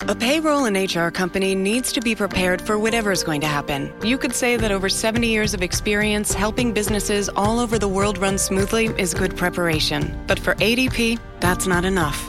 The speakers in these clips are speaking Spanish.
A payroll and HR company needs to be prepared for whatever's going to happen. You could say that over 70 years of experience helping businesses all over the world run smoothly is good preparation. But for ADP, that's not enough.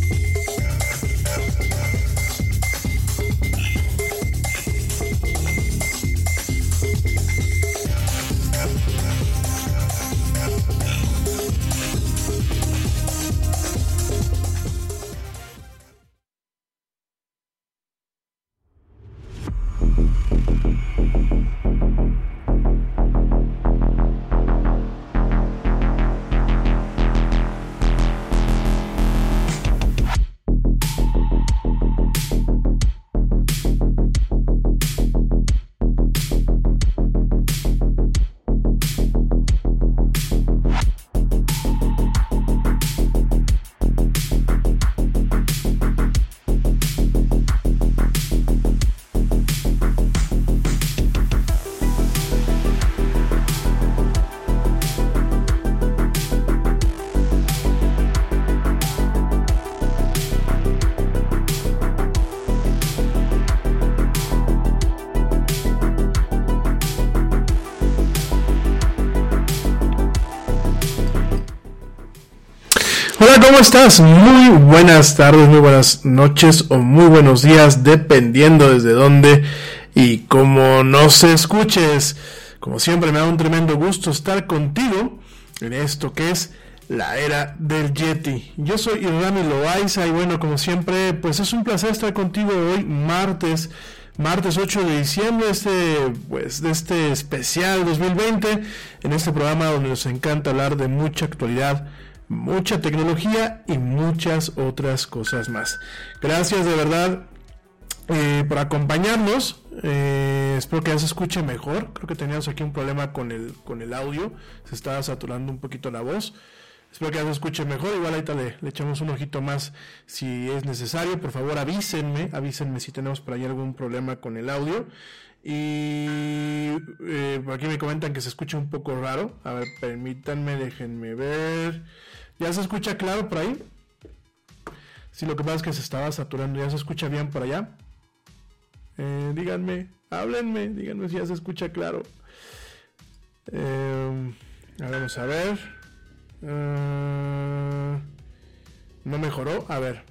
Estás? Muy buenas tardes, muy buenas noches o muy buenos días, dependiendo desde dónde y cómo nos escuches. Como siempre, me da un tremendo gusto estar contigo en esto que es la era del Yeti. Yo soy Irami Loaiza y bueno, como siempre, pues es un placer estar contigo hoy, martes. Martes 8 de diciembre este, pues, de este especial 2020, en este programa donde nos encanta hablar de mucha actualidad, mucha tecnología y muchas otras cosas más. Gracias de verdad eh, por acompañarnos. Eh, espero que ya se escuche mejor. Creo que teníamos aquí un problema con el, con el audio. Se estaba saturando un poquito la voz. Espero que ya se escuche mejor. Igual ahorita le, echamos un ojito más si es necesario. Por favor avísenme. Avísenme si tenemos por ahí algún problema con el audio. Y eh, por aquí me comentan que se escucha un poco raro. A ver, permítanme, déjenme ver. ¿Ya se escucha claro por ahí? Sí, lo que pasa es que se estaba saturando. ¿Ya se escucha bien por allá? Eh, díganme, háblenme, díganme si ya se escucha claro. Eh, vamos a ver. Eh, no mejoró. A ver,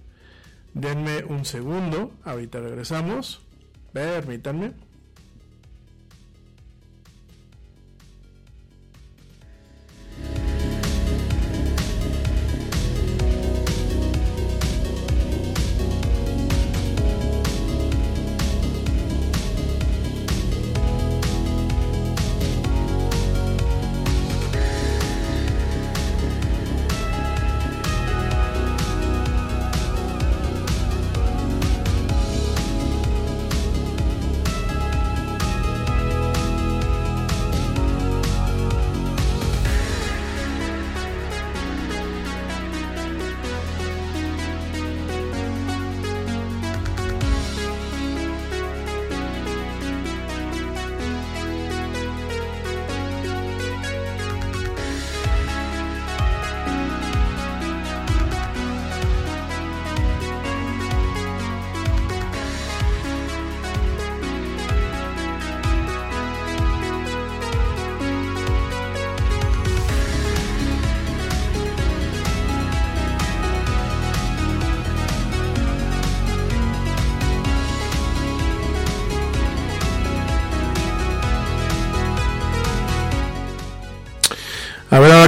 denme un segundo. Ahorita regresamos. Permítanme.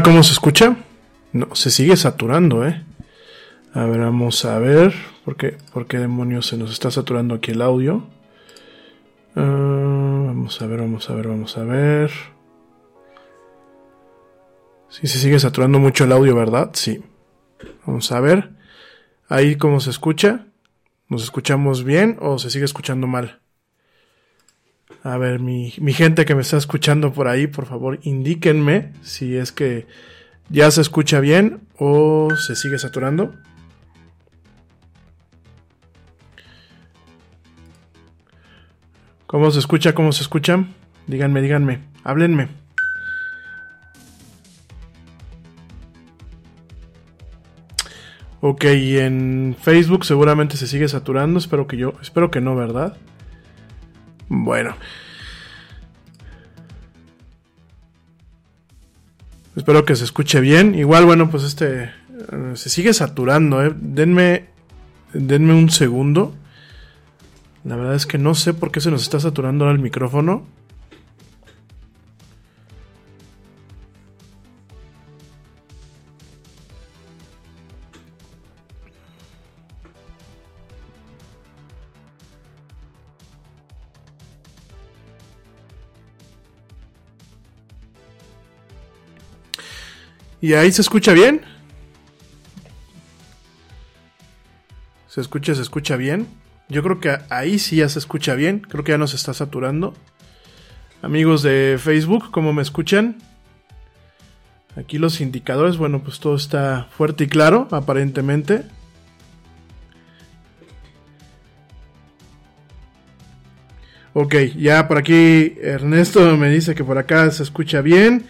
Cómo se escucha. No, se sigue saturando, ¿eh? A ver, vamos a ver. ¿Por qué, por qué demonios se nos está saturando aquí el audio? Ah, vamos a ver, vamos a ver, vamos a ver. Sí, se sigue saturando mucho el audio, ¿verdad? Sí. Vamos a ver. Ahí cómo se escucha. ¿Nos escuchamos bien o se sigue escuchando mal? A ver, mi, mi gente que me está escuchando por ahí, por favor, indíquenme si es que ya se escucha bien o se sigue saturando. ¿Cómo se escucha? ¿Cómo se escucha? Díganme, díganme, háblenme. Ok, en Facebook seguramente se sigue saturando. Espero que yo. Espero que no, ¿verdad? Bueno. Espero que se escuche bien. Igual, bueno, pues este. eh, se sigue saturando, ¿eh? Denme. Denme un segundo. La verdad es que no sé por qué se nos está saturando ahora el micrófono. ¿Y ahí se escucha bien? ¿Se escucha, se escucha bien? Yo creo que ahí sí ya se escucha bien. Creo que ya nos está saturando. Amigos de Facebook, ¿cómo me escuchan? Aquí los indicadores, bueno, pues todo está fuerte y claro, aparentemente. Ok, ya por aquí Ernesto me dice que por acá se escucha bien.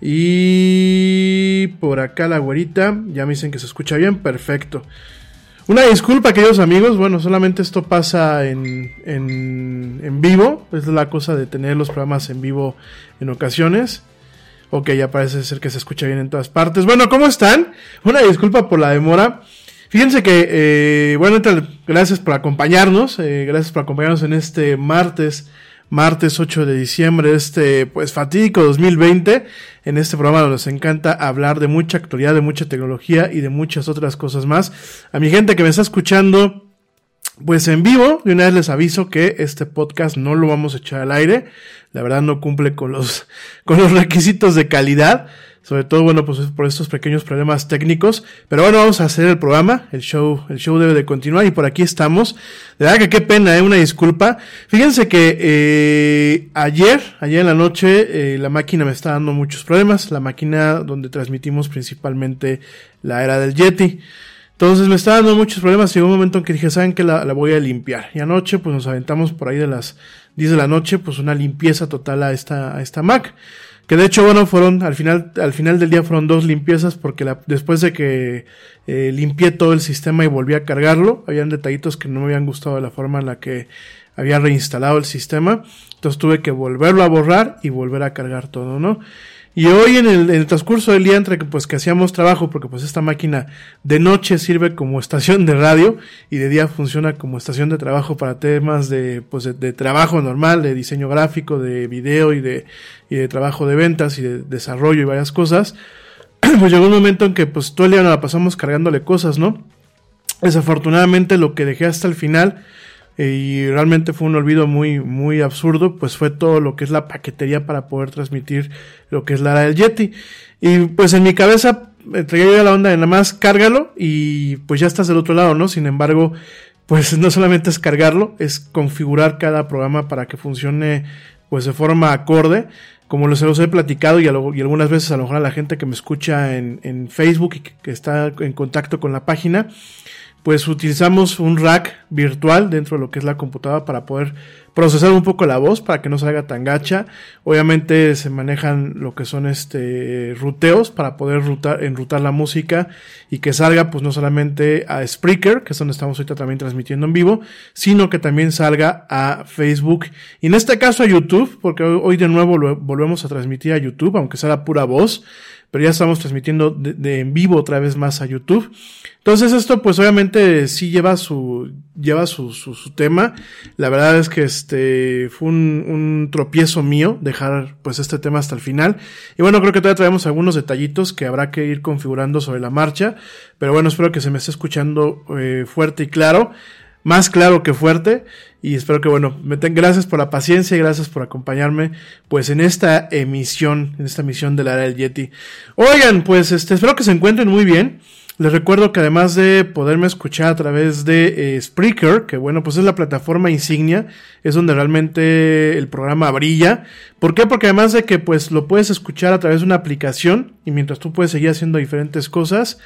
Y por acá la güerita, ya me dicen que se escucha bien, perfecto. Una disculpa, queridos amigos, bueno, solamente esto pasa en, en, en vivo, es la cosa de tener los programas en vivo en ocasiones. Ok, ya parece ser que se escucha bien en todas partes. Bueno, ¿cómo están? Una disculpa por la demora. Fíjense que, eh, bueno, gracias por acompañarnos, eh, gracias por acompañarnos en este martes martes 8 de diciembre este pues fatídico 2020 en este programa nos encanta hablar de mucha actualidad, de mucha tecnología y de muchas otras cosas más. A mi gente que me está escuchando pues en vivo, de una vez les aviso que este podcast no lo vamos a echar al aire. La verdad no cumple con los, con los requisitos de calidad. Sobre todo, bueno, pues por estos pequeños problemas técnicos. Pero bueno, vamos a hacer el programa. El show, el show debe de continuar y por aquí estamos. De verdad que qué pena, eh, una disculpa. Fíjense que eh, ayer, ayer en la noche, eh, la máquina me está dando muchos problemas. La máquina donde transmitimos principalmente la era del Yeti. Entonces me estaba dando muchos problemas. Llegó un momento en que dije, ¿saben que la, la, voy a limpiar? Y anoche, pues nos aventamos por ahí de las 10 de la noche, pues una limpieza total a esta, a esta Mac. Que de hecho, bueno, fueron, al final, al final del día fueron dos limpiezas porque la, después de que eh, limpié todo el sistema y volví a cargarlo, habían detallitos que no me habían gustado de la forma en la que había reinstalado el sistema. Entonces tuve que volverlo a borrar y volver a cargar todo, ¿no? Y hoy en el, transcurso del día entre que pues que hacíamos trabajo, porque pues esta máquina de noche sirve como estación de radio y de día funciona como estación de trabajo para temas de pues de, de trabajo normal, de diseño gráfico, de video y de, y de trabajo de ventas y de desarrollo y varias cosas. Pues llegó un momento en que pues todo el día nos la pasamos cargándole cosas, ¿no? Desafortunadamente lo que dejé hasta el final y realmente fue un olvido muy, muy absurdo, pues fue todo lo que es la paquetería para poder transmitir lo que es la era del Yeti. Y pues en mi cabeza traía yo la onda de nada más cárgalo y pues ya estás del otro lado, ¿no? Sin embargo, pues no solamente es cargarlo, es configurar cada programa para que funcione pues de forma acorde. Como los, los he platicado y, algunas veces a lo mejor a la gente que me escucha en, en Facebook y que está en contacto con la página, pues utilizamos un rack virtual dentro de lo que es la computadora para poder procesar un poco la voz para que no salga tan gacha. Obviamente se manejan lo que son este ruteos para poder rutar, enrutar la música y que salga pues no solamente a Spreaker, que es donde estamos ahorita también transmitiendo en vivo, sino que también salga a Facebook y en este caso a YouTube, porque hoy de nuevo lo volvemos a transmitir a YouTube, aunque sea la pura voz pero ya estamos transmitiendo de, en vivo otra vez más a YouTube. Entonces esto pues obviamente sí lleva su, lleva su, su, tema. La verdad es que este fue un, un, tropiezo mío dejar pues este tema hasta el final. Y bueno, creo que todavía traemos algunos detallitos que habrá que ir configurando sobre la marcha. Pero bueno, espero que se me esté escuchando eh, fuerte y claro. Más claro que fuerte. Y espero que bueno, me gracias por la paciencia y gracias por acompañarme pues en esta emisión, en esta emisión de la era del Yeti. Oigan, pues este, espero que se encuentren muy bien. Les recuerdo que además de poderme escuchar a través de eh, Spreaker, que bueno, pues es la plataforma insignia, es donde realmente el programa brilla. ¿Por qué? Porque además de que pues lo puedes escuchar a través de una aplicación y mientras tú puedes seguir haciendo diferentes cosas,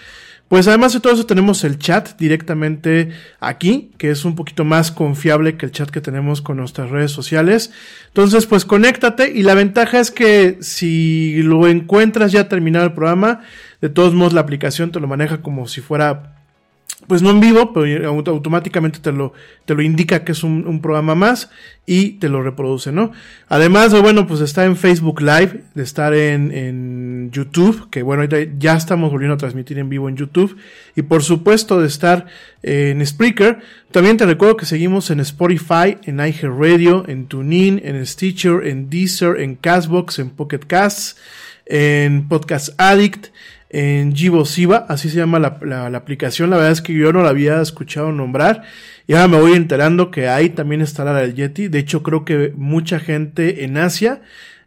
pues además de todo eso tenemos el chat directamente aquí, que es un poquito más confiable que el chat que tenemos con nuestras redes sociales. Entonces, pues conéctate y la ventaja es que si lo encuentras ya terminado el programa, de todos modos la aplicación te lo maneja como si fuera pues no en vivo, pero automáticamente te lo, te lo indica que es un, un, programa más y te lo reproduce, ¿no? Además de, bueno, pues está en Facebook Live, de estar en, en YouTube, que bueno, ya estamos volviendo a transmitir en vivo en YouTube, y por supuesto de estar en Spreaker. También te recuerdo que seguimos en Spotify, en iHeartRadio, en TuneIn, en Stitcher, en Deezer, en Castbox, en Pocket Casts, en Podcast Addict, en Siva, así se llama la, la, la, aplicación. La verdad es que yo no la había escuchado nombrar. Y ahora me voy enterando que ahí también está la del Yeti. De hecho, creo que mucha gente en Asia,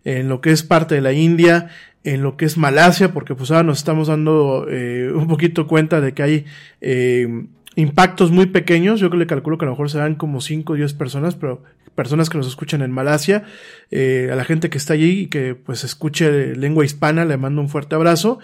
en lo que es parte de la India, en lo que es Malasia, porque pues ahora nos estamos dando eh, un poquito cuenta de que hay eh, impactos muy pequeños. Yo le calculo que a lo mejor serán como 5 o 10 personas, pero personas que nos escuchan en Malasia, eh, a la gente que está allí y que pues escuche lengua hispana, le mando un fuerte abrazo.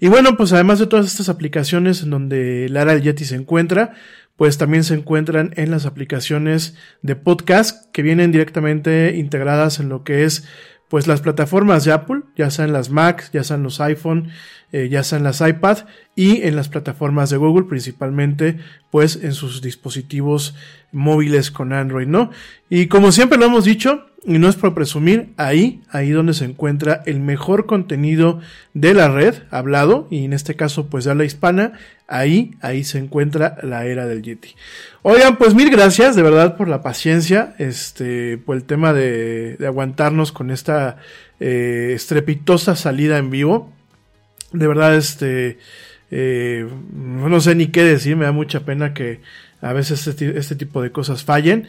Y bueno, pues además de todas estas aplicaciones en donde Lara el Yeti se encuentra, pues también se encuentran en las aplicaciones de podcast que vienen directamente integradas en lo que es pues las plataformas de Apple, ya sean las Mac, ya sean los iPhone, eh, ya sean las iPad y en las plataformas de Google, principalmente pues en sus dispositivos móviles con Android, ¿no? Y como siempre lo hemos dicho, y no es por presumir, ahí, ahí donde se encuentra el mejor contenido de la red hablado, y en este caso pues de habla hispana, ahí, ahí se encuentra la era del Yeti. Oigan, pues mil gracias de verdad por la paciencia, este, por el tema de, de aguantarnos con esta eh, estrepitosa salida en vivo. De verdad, este, eh, no sé ni qué decir, me da mucha pena que a veces este, este tipo de cosas fallen.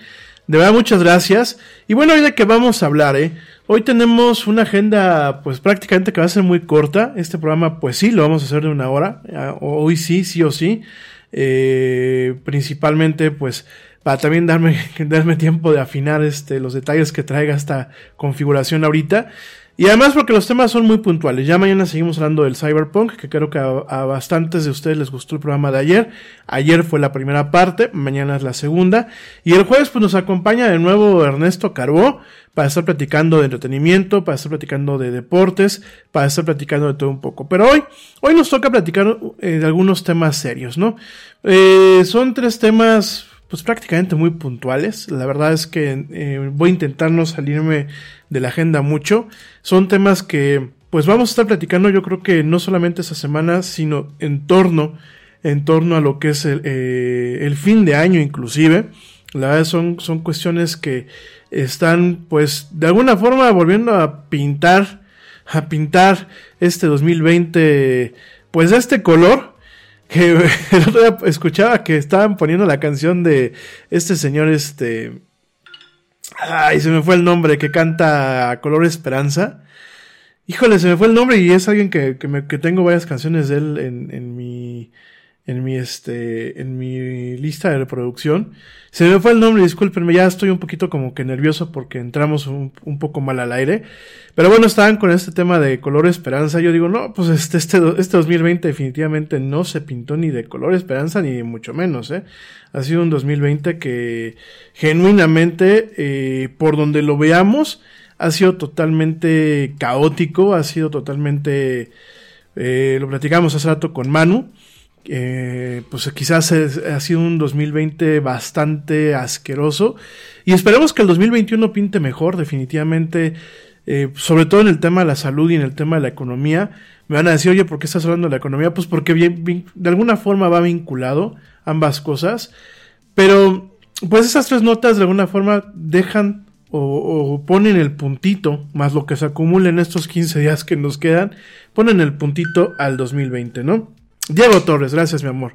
De verdad, muchas gracias. Y bueno, hoy de qué vamos a hablar, ¿eh? Hoy tenemos una agenda, pues prácticamente que va a ser muy corta. Este programa, pues sí, lo vamos a hacer de una hora. Hoy sí, sí o sí. Eh, principalmente, pues, para también darme, darme tiempo de afinar este, los detalles que traiga esta configuración ahorita. Y además porque los temas son muy puntuales. Ya mañana seguimos hablando del Cyberpunk, que creo que a, bastantes de ustedes les gustó el programa de ayer. Ayer fue la primera parte, mañana es la segunda. Y el jueves pues nos acompaña de nuevo Ernesto Carbó para estar platicando de entretenimiento, para estar platicando de deportes, para estar platicando de todo un poco. Pero hoy, hoy nos toca platicar eh, de algunos temas serios, ¿no? Eh, son tres temas pues prácticamente muy puntuales. La verdad es que eh, voy a intentar no salirme de la agenda mucho. Son temas que pues vamos a estar platicando yo creo que no solamente esta semana, sino en torno, en torno a lo que es el, eh, el fin de año inclusive. La verdad son, son cuestiones que están pues de alguna forma volviendo a pintar, a pintar este 2020 pues de este color que el otro día escuchaba que estaban poniendo la canción de este señor, este. Ay, se me fue el nombre, que canta Color Esperanza. Híjole, se me fue el nombre y es alguien que, que, tengo varias canciones de él en, en mi en mi este en mi lista de reproducción. Se me fue el nombre, discúlpenme, ya estoy un poquito como que nervioso porque entramos un, un, poco mal al aire. Pero bueno, estaban con este tema de color esperanza. Yo digo, no, pues este, este, este 2020 definitivamente no se pintó ni de color esperanza ni mucho menos, eh. Ha sido un 2020 que genuinamente, eh, por donde lo veamos, ha sido totalmente caótico, ha sido totalmente, eh, lo platicamos hace rato con Manu eh, pues quizás ha sido un 2020 bastante asqueroso y esperemos que el 2021 pinte mejor definitivamente eh, sobre todo en el tema de la salud y en el tema de la economía me van a decir oye ¿por qué estás hablando de la economía? pues porque bien, de alguna forma va vinculado ambas cosas pero pues esas tres notas de alguna forma dejan o, o, ponen el puntito, más lo que se acumula en estos 15 días que nos quedan, ponen el puntito al 2020, ¿no? Diego Torres, gracias mi amor.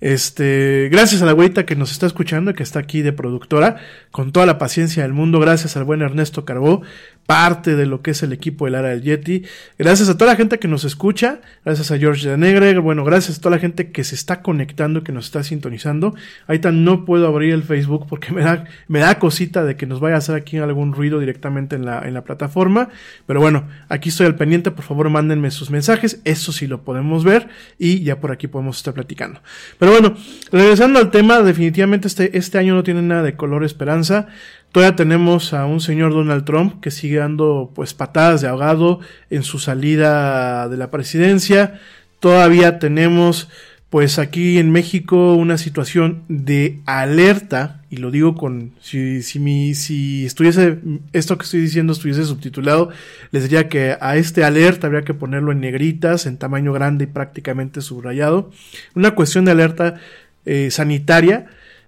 Este, gracias a la güeyita que nos está escuchando, que está aquí de productora, con toda la paciencia del mundo, gracias al buen Ernesto Carbó, parte de lo que es el equipo del Ara del Yeti. Gracias a toda la gente que nos escucha, gracias a George de Negre, bueno, gracias a toda la gente que se está conectando, que nos está sintonizando. Ahorita no puedo abrir el Facebook porque me da, me da cosita de que nos vaya a hacer aquí algún ruido directamente en la, en la plataforma. Pero bueno, aquí estoy al pendiente, por favor mándenme sus mensajes, eso sí lo podemos ver y ya por aquí podemos estar platicando. Pero bueno, regresando al tema, definitivamente este, este año no tiene nada de color esperanza. Todavía tenemos a un señor Donald Trump que sigue dando pues patadas de ahogado en su salida de la presidencia. Todavía tenemos pues aquí en México una situación de alerta y lo digo con si si mi si estuviese esto que estoy diciendo estuviese subtitulado les diría que a este alerta habría que ponerlo en negritas en tamaño grande y prácticamente subrayado una cuestión de alerta eh, sanitaria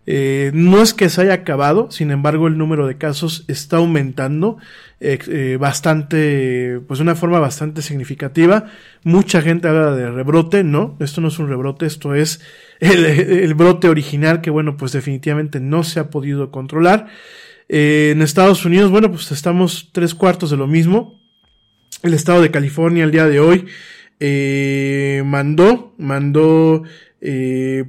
eh, no es que se haya acabado, sin embargo el número de casos está aumentando eh, eh, bastante, pues de una forma bastante significativa. Mucha gente habla de rebrote, no, esto no es un rebrote, esto es el, brote original que bueno, pues definitivamente no se ha podido controlar. en Estados Unidos, bueno, pues estamos tres cuartos de lo mismo. El estado de California el día de hoy mandó, mandó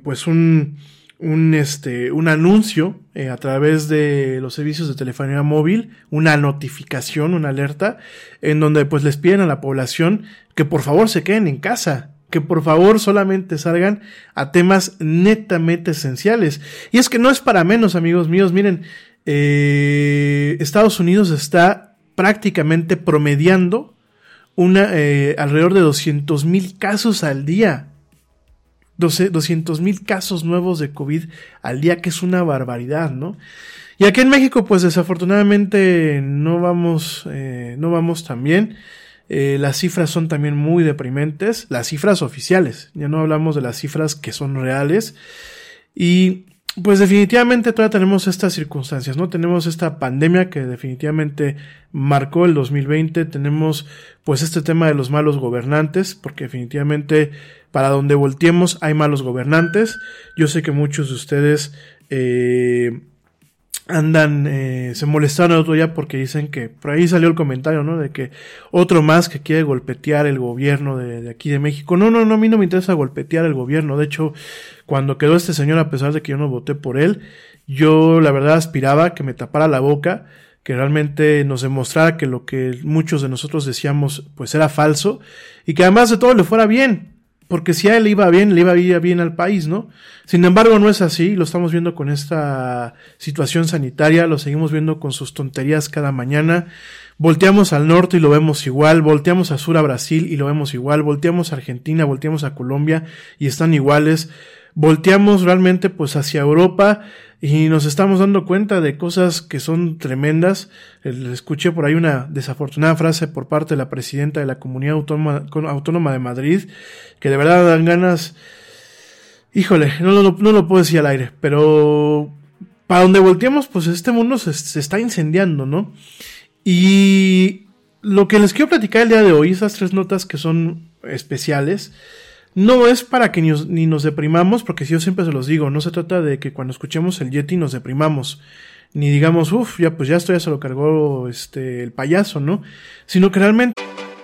pues un un, este, un anuncio eh, a través de los servicios de telefonía móvil, una notificación, una alerta, en donde pues les piden a la población que por favor se queden en casa, que por favor solamente salgan a temas netamente esenciales. Y es que no es para menos, amigos míos, miren, eh, Estados Unidos está prácticamente promediando una, eh, alrededor de 200 mil casos al día 200 mil casos nuevos de COVID al día, que es una barbaridad, ¿no? Y aquí en México, pues desafortunadamente no vamos, eh, no vamos tan bien. Eh, las cifras son también muy deprimentes, las cifras oficiales, ya no hablamos de las cifras que son reales. Y pues definitivamente todavía tenemos estas circunstancias, ¿no? Tenemos esta pandemia que definitivamente marcó el 2020, tenemos pues este tema de los malos gobernantes, porque definitivamente para donde volteemos hay malos gobernantes. Yo sé que muchos de ustedes eh, andan, eh, se molestaron el otro día porque dicen que, por ahí salió el comentario, ¿no? De que otro más que quiere golpetear el gobierno de, de, aquí de México. No, no, no, a mí no me interesa golpetear el gobierno. De hecho, cuando quedó este señor, a pesar de que yo no voté por él, yo la verdad aspiraba que me tapara la boca, que realmente nos demostrara que lo que muchos de nosotros decíamos pues era falso y que además de todo le fuera bien porque si a él iba bien, le iba bien al país, ¿no? Sin embargo, no es así, lo estamos viendo con esta situación sanitaria, lo seguimos viendo con sus tonterías cada mañana. Volteamos al norte y lo vemos igual, volteamos a sur a Brasil y lo vemos igual, volteamos a Argentina, volteamos a Colombia y están iguales. Volteamos realmente pues hacia Europa y nos estamos dando cuenta de cosas que son tremendas. Escuché por ahí una desafortunada frase por parte de la presidenta de la Comunidad Autónoma, de Madrid, que de verdad dan ganas. Híjole, no, no, no lo puedo decir al aire, pero para donde volteamos, pues este mundo se, se está incendiando, ¿no? Y lo que les quiero platicar el día de hoy, esas tres notas que son especiales, no es para que ni, ni, nos deprimamos, porque si yo siempre se los digo, no se trata de que cuando escuchemos el Yeti nos deprimamos, ni digamos, uff, ya pues ya esto ya se lo cargó este el payaso, ¿no? Sino que realmente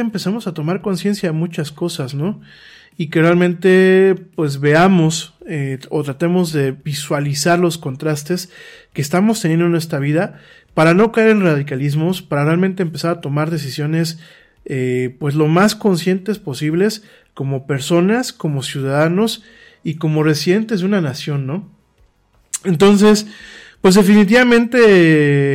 Empezamos a tomar conciencia de muchas cosas, ¿no? Y que realmente pues veamos eh, o tratemos de visualizar los contrastes que estamos teniendo en nuestra vida para no caer en radicalismos, para realmente empezar a tomar decisiones eh, pues lo más conscientes posibles como personas, como ciudadanos y como residentes de una nación, ¿no? Entonces, Pues definitivamente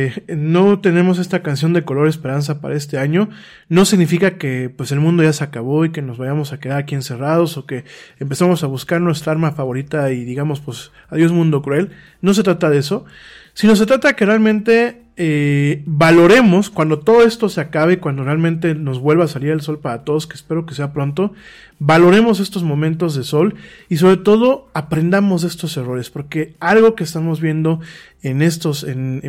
eh, no tenemos esta canción de color esperanza para este año. No significa que pues el mundo ya se acabó y que nos vayamos a quedar aquí encerrados o que empezamos a buscar nuestra arma favorita y digamos pues adiós mundo cruel. No se trata de eso, sino se trata que realmente eh, valoremos cuando todo esto se acabe, cuando realmente nos vuelva a salir el sol para todos, que espero que sea pronto, valoremos estos momentos de sol y sobre todo aprendamos de estos errores, porque algo que estamos viendo en estos,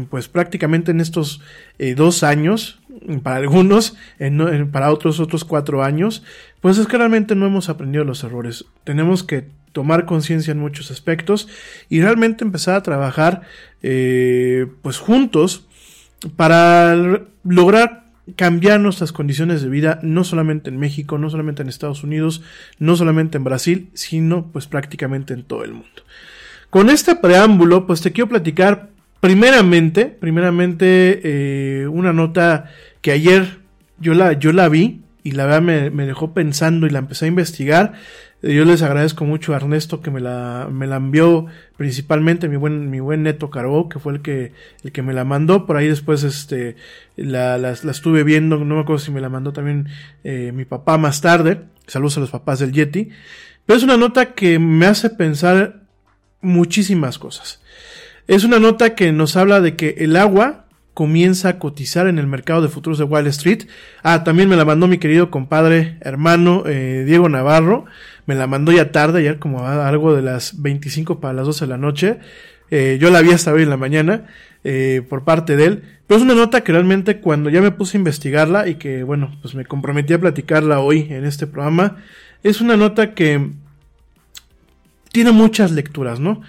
pues prácticamente en estos eh, dos años, para algunos, para otros otros cuatro años, pues es que realmente no hemos aprendido los errores. Tenemos que tomar conciencia en muchos aspectos y realmente empezar a trabajar eh, pues juntos para lograr cambiar nuestras condiciones de vida, no solamente en México, no solamente en Estados Unidos, no solamente en Brasil, sino pues prácticamente en todo el mundo. Con este preámbulo, pues te quiero platicar primeramente, primeramente eh, una nota que ayer yo la, yo la vi y la verdad me, me dejó pensando y la empecé a investigar yo les agradezco mucho a Ernesto que me la, me la envió principalmente mi buen, mi buen Neto Carbó, que fue el que, el que me la mandó. Por ahí después, este, la, la, estuve viendo, no me acuerdo si me la mandó también eh, mi papá más tarde. Saludos a los papás del Yeti. Pero es una nota que me hace pensar muchísimas cosas. Es una nota que nos habla de que el agua comienza a cotizar en el mercado de futuros de Wall Street. Ah, también me la mandó mi querido compadre, hermano eh, Diego Navarro. Me la mandó ya tarde, ayer como algo de las 25 para las 12 de la noche. Eh, yo la vi hasta hoy en la mañana eh, por parte de él. Pero es una nota que realmente cuando ya me puse a investigarla y que bueno, pues me comprometí a platicarla hoy en este programa, es una nota que tiene muchas lecturas, ¿no?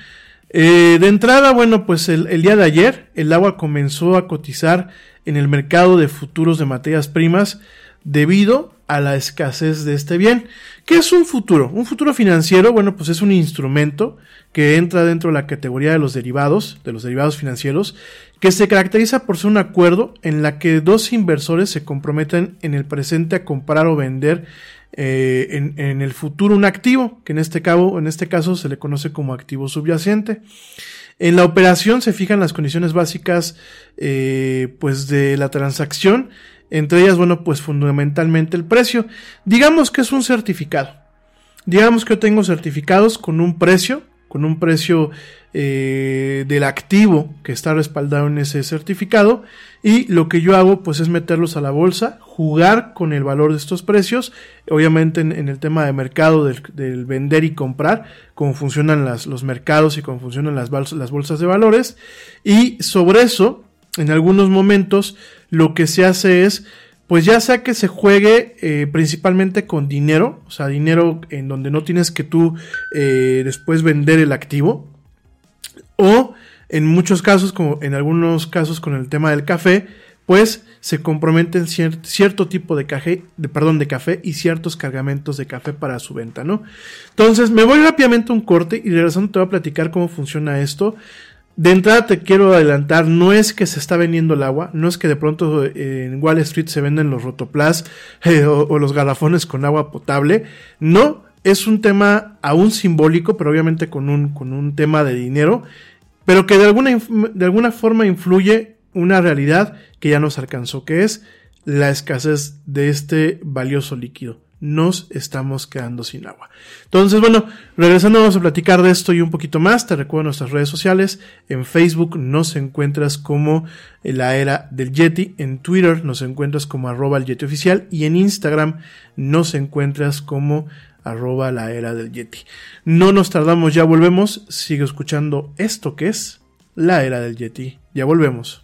Eh, de entrada, bueno, pues el, el, día de ayer el agua comenzó a cotizar en el mercado de futuros de materias primas debido a la escasez de este bien. ¿Qué es un futuro? Un futuro financiero, bueno, pues es un instrumento que entra dentro de la categoría de los derivados, de los derivados financieros, que se caracteriza por ser un acuerdo en la que dos inversores se comprometen en el presente a comprar o vender eh, en, el futuro un activo, que en este, en este caso se le conoce como activo subyacente. En la operación se fijan las condiciones básicas eh, pues de la transacción, entre ellas, bueno, pues fundamentalmente el precio. Digamos que es un certificado. Digamos que yo tengo certificados con un precio, con un precio eh, del activo que está respaldado en ese certificado y lo que yo hago pues es meterlos a la bolsa, jugar con el valor de estos precios, obviamente en, el tema de mercado del, vender y comprar, cómo funcionan los mercados y cómo funcionan las bolsas de valores y sobre eso en algunos momentos lo que se hace es pues ya sea que se juegue eh, principalmente con dinero, o sea, dinero en donde no tienes que tú eh, después vender el activo, o en muchos casos, como en algunos casos con el tema del café, pues se comprometen cierto tipo de café, de, perdón, de café y ciertos cargamentos de café para su venta, ¿no? Entonces, me voy rápidamente a un corte y regresando te voy a platicar cómo funciona esto. De entrada te quiero adelantar, no es que se está vendiendo el agua, no es que de pronto eh, en Wall Street se venden los rotoplas eh, o, o, los garrafones con agua potable, no, es un tema aún simbólico, pero obviamente con un, con un tema de dinero, pero que de alguna, de alguna forma influye una realidad que ya nos alcanzó, que es la escasez de este valioso líquido. Nos estamos quedando sin agua. Entonces, bueno, regresando vamos a platicar de esto y un poquito más. Te recuerdo nuestras redes sociales. En Facebook nos encuentras como la era del Yeti. En Twitter nos encuentras como arroba el Yeti oficial. Y en Instagram nos encuentras como arroba la era del Yeti. No nos tardamos, ya volvemos. Sigue escuchando esto que es la era del Yeti. Ya volvemos.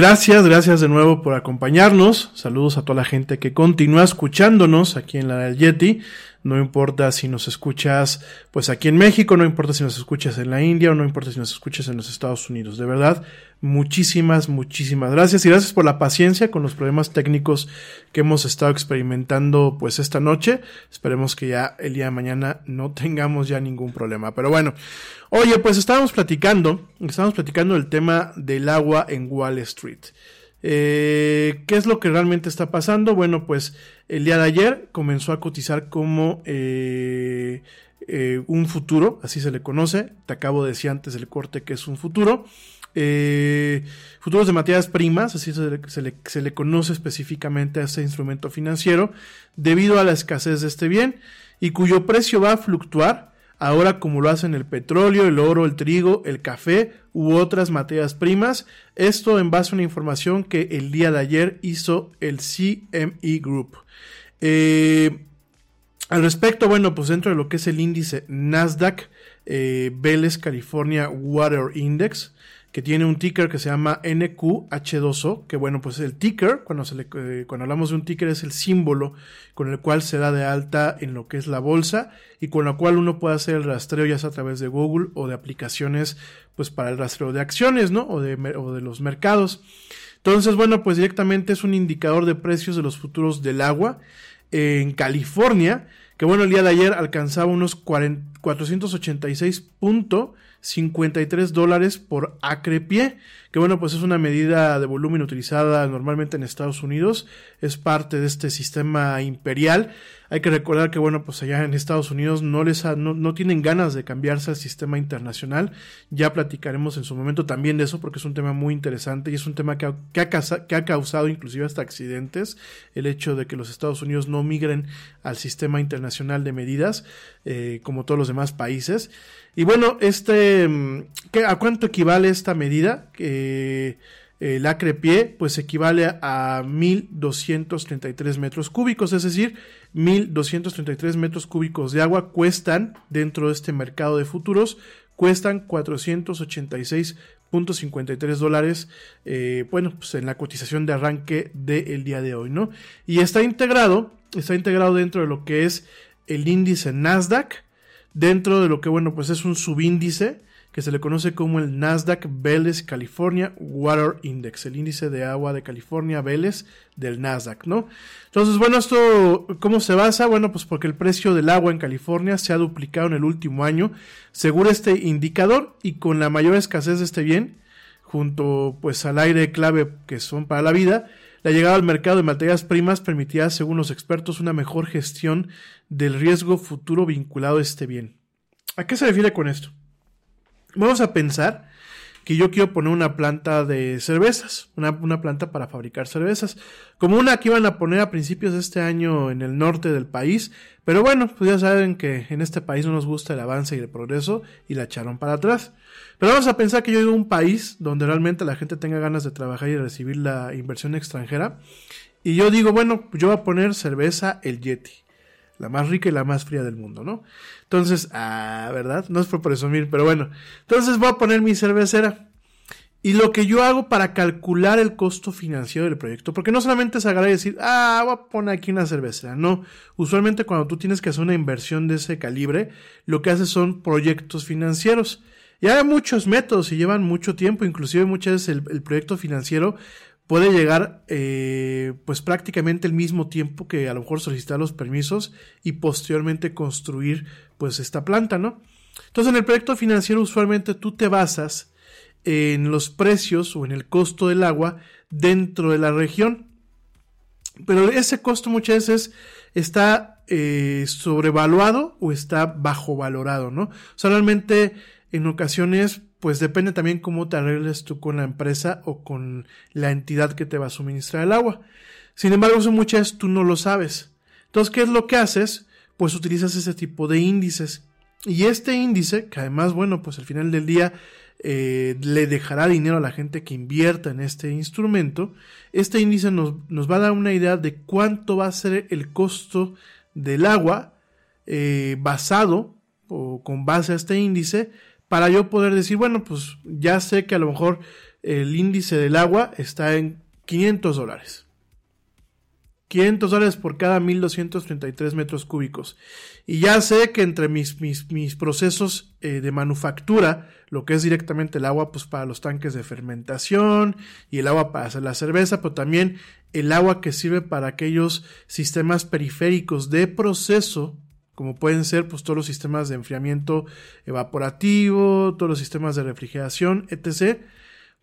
Gracias, gracias de nuevo por acompañarnos. Saludos a toda la gente que continúa escuchándonos aquí en la Yeti. No importa si nos escuchas pues aquí en México, no importa si nos escuchas en la India o no importa si nos escuchas en los Estados Unidos. De verdad, muchísimas, muchísimas gracias y gracias por la paciencia con los problemas técnicos que hemos estado experimentando pues esta noche. Esperemos que ya el día de mañana no tengamos ya ningún problema. Pero bueno, oye, pues estábamos platicando, estábamos platicando del tema del agua en Wall Street. Eh, ¿Qué es lo que realmente está pasando? Bueno, pues el día de ayer comenzó a cotizar como eh, eh, un futuro, así se le conoce. Te acabo de decir antes del corte que es un futuro. Futuros de materias primas, así se le, se, le, se le conoce específicamente a este instrumento financiero, debido a la escasez de este bien y cuyo precio va a fluctuar ahora como lo hacen el petróleo, el oro, el trigo, el café u otras materias primas. Esto en base a una información que el día de ayer hizo el CME Group. Eh, al respecto, bueno, pues dentro de lo que es el índice Nasdaq, eh, Vélez California Water Index, que tiene un ticker que se llama NQH2O, que bueno, pues el ticker, cuando, se le, eh, cuando hablamos de un ticker es el símbolo con el cual se da de alta en lo que es la bolsa y con la cual uno puede hacer el rastreo ya sea a través de Google o de aplicaciones pues para el rastreo de acciones, ¿no? O de, o de los mercados. Entonces, bueno, pues directamente es un indicador de precios de los futuros del agua en California, que bueno, el día de ayer alcanzaba unos 40, 486.53 dólares por acre pie, que bueno, pues es una medida de volumen utilizada normalmente en Estados Unidos, es parte de este sistema imperial. Hay que recordar que bueno, pues allá en Estados Unidos no les ha, no, no tienen ganas de cambiarse al sistema internacional. Ya platicaremos en su momento también de eso porque es un tema muy interesante y es un tema que ha, que ha, que ha causado inclusive hasta accidentes, el hecho de que los Estados Unidos no migren al sistema internacional de medidas eh, como todos los demás países. Y bueno, este, ¿qué, ¿a cuánto equivale esta medida? Eh, el acre pie, pues equivale a 1233 metros cúbicos, es decir, 1233 metros cúbicos de agua cuestan dentro de este mercado de futuros, cuestan 486.53 dólares, eh, bueno, pues en la cotización de arranque del día de hoy, ¿no? Y está integrado, está integrado dentro de lo que es el índice Nasdaq, dentro de lo que, bueno, pues es un subíndice que se le conoce como el Nasdaq Vélez California Water Index, el índice de agua de California Vélez del Nasdaq, ¿no? Entonces, bueno, esto, ¿cómo se basa? Bueno, pues porque el precio del agua en California se ha duplicado en el último año, según este indicador, y con la mayor escasez de este bien, junto pues al aire clave que son para la vida, la llegada al mercado de materias primas permitirá, según los expertos, una mejor gestión del riesgo futuro vinculado a este bien. ¿A qué se refiere con esto? Vamos a pensar que yo quiero poner una planta de cervezas, una, una, planta para fabricar cervezas, como una que iban a poner a principios de este año en el norte del país, pero bueno, pues ya saben que en este país no nos gusta el avance y el progreso y la echaron para atrás. Pero vamos a pensar que yo digo un país donde realmente la gente tenga ganas de trabajar y recibir la inversión extranjera, y yo digo, bueno, yo voy a poner cerveza el Yeti la más rica y la más fría del mundo, ¿no? Entonces, ah, ¿verdad? No es por presumir, pero bueno. Entonces voy a poner mi cervecera. Y lo que yo hago para calcular el costo financiero del proyecto, porque no solamente es agarrar y decir, ah, voy a poner aquí una cervecera, no. Usualmente cuando tú tienes que hacer una inversión de ese calibre, lo que haces son proyectos financieros. Y hay muchos métodos y llevan mucho tiempo, inclusive muchas veces el, el proyecto financiero puede llegar eh, pues prácticamente el mismo tiempo que a lo mejor solicitar los permisos y posteriormente construir pues esta planta, ¿no? Entonces en el proyecto financiero usualmente tú te basas en los precios o en el costo del agua dentro de la región. Pero ese costo muchas veces está eh, sobrevaluado o está bajo valorado, ¿no? O sea, realmente en ocasiones, pues depende también cómo te arregles tú con la empresa o con la entidad que te va a suministrar el agua. Sin embargo, eso muchas tú no lo sabes. Entonces, ¿qué es lo que haces? Pues utilizas ese tipo de índices. Y este índice, que además, bueno, pues al final del día eh, le dejará dinero a la gente que invierta en este instrumento, este índice nos, nos va a dar una idea de cuánto va a ser el costo del agua eh, basado o con base a este índice para yo poder decir, bueno, pues ya sé que a lo mejor el índice del agua está en 500 dólares. 500 dólares por cada 1233 metros cúbicos. Y ya sé que entre mis, mis, mis procesos eh, de manufactura, lo que es directamente el agua pues para los tanques de fermentación y el agua para hacer la cerveza, pero también el agua que sirve para aquellos sistemas periféricos de proceso, como pueden ser pues todos los sistemas de enfriamiento evaporativo, todos los sistemas de refrigeración, etc.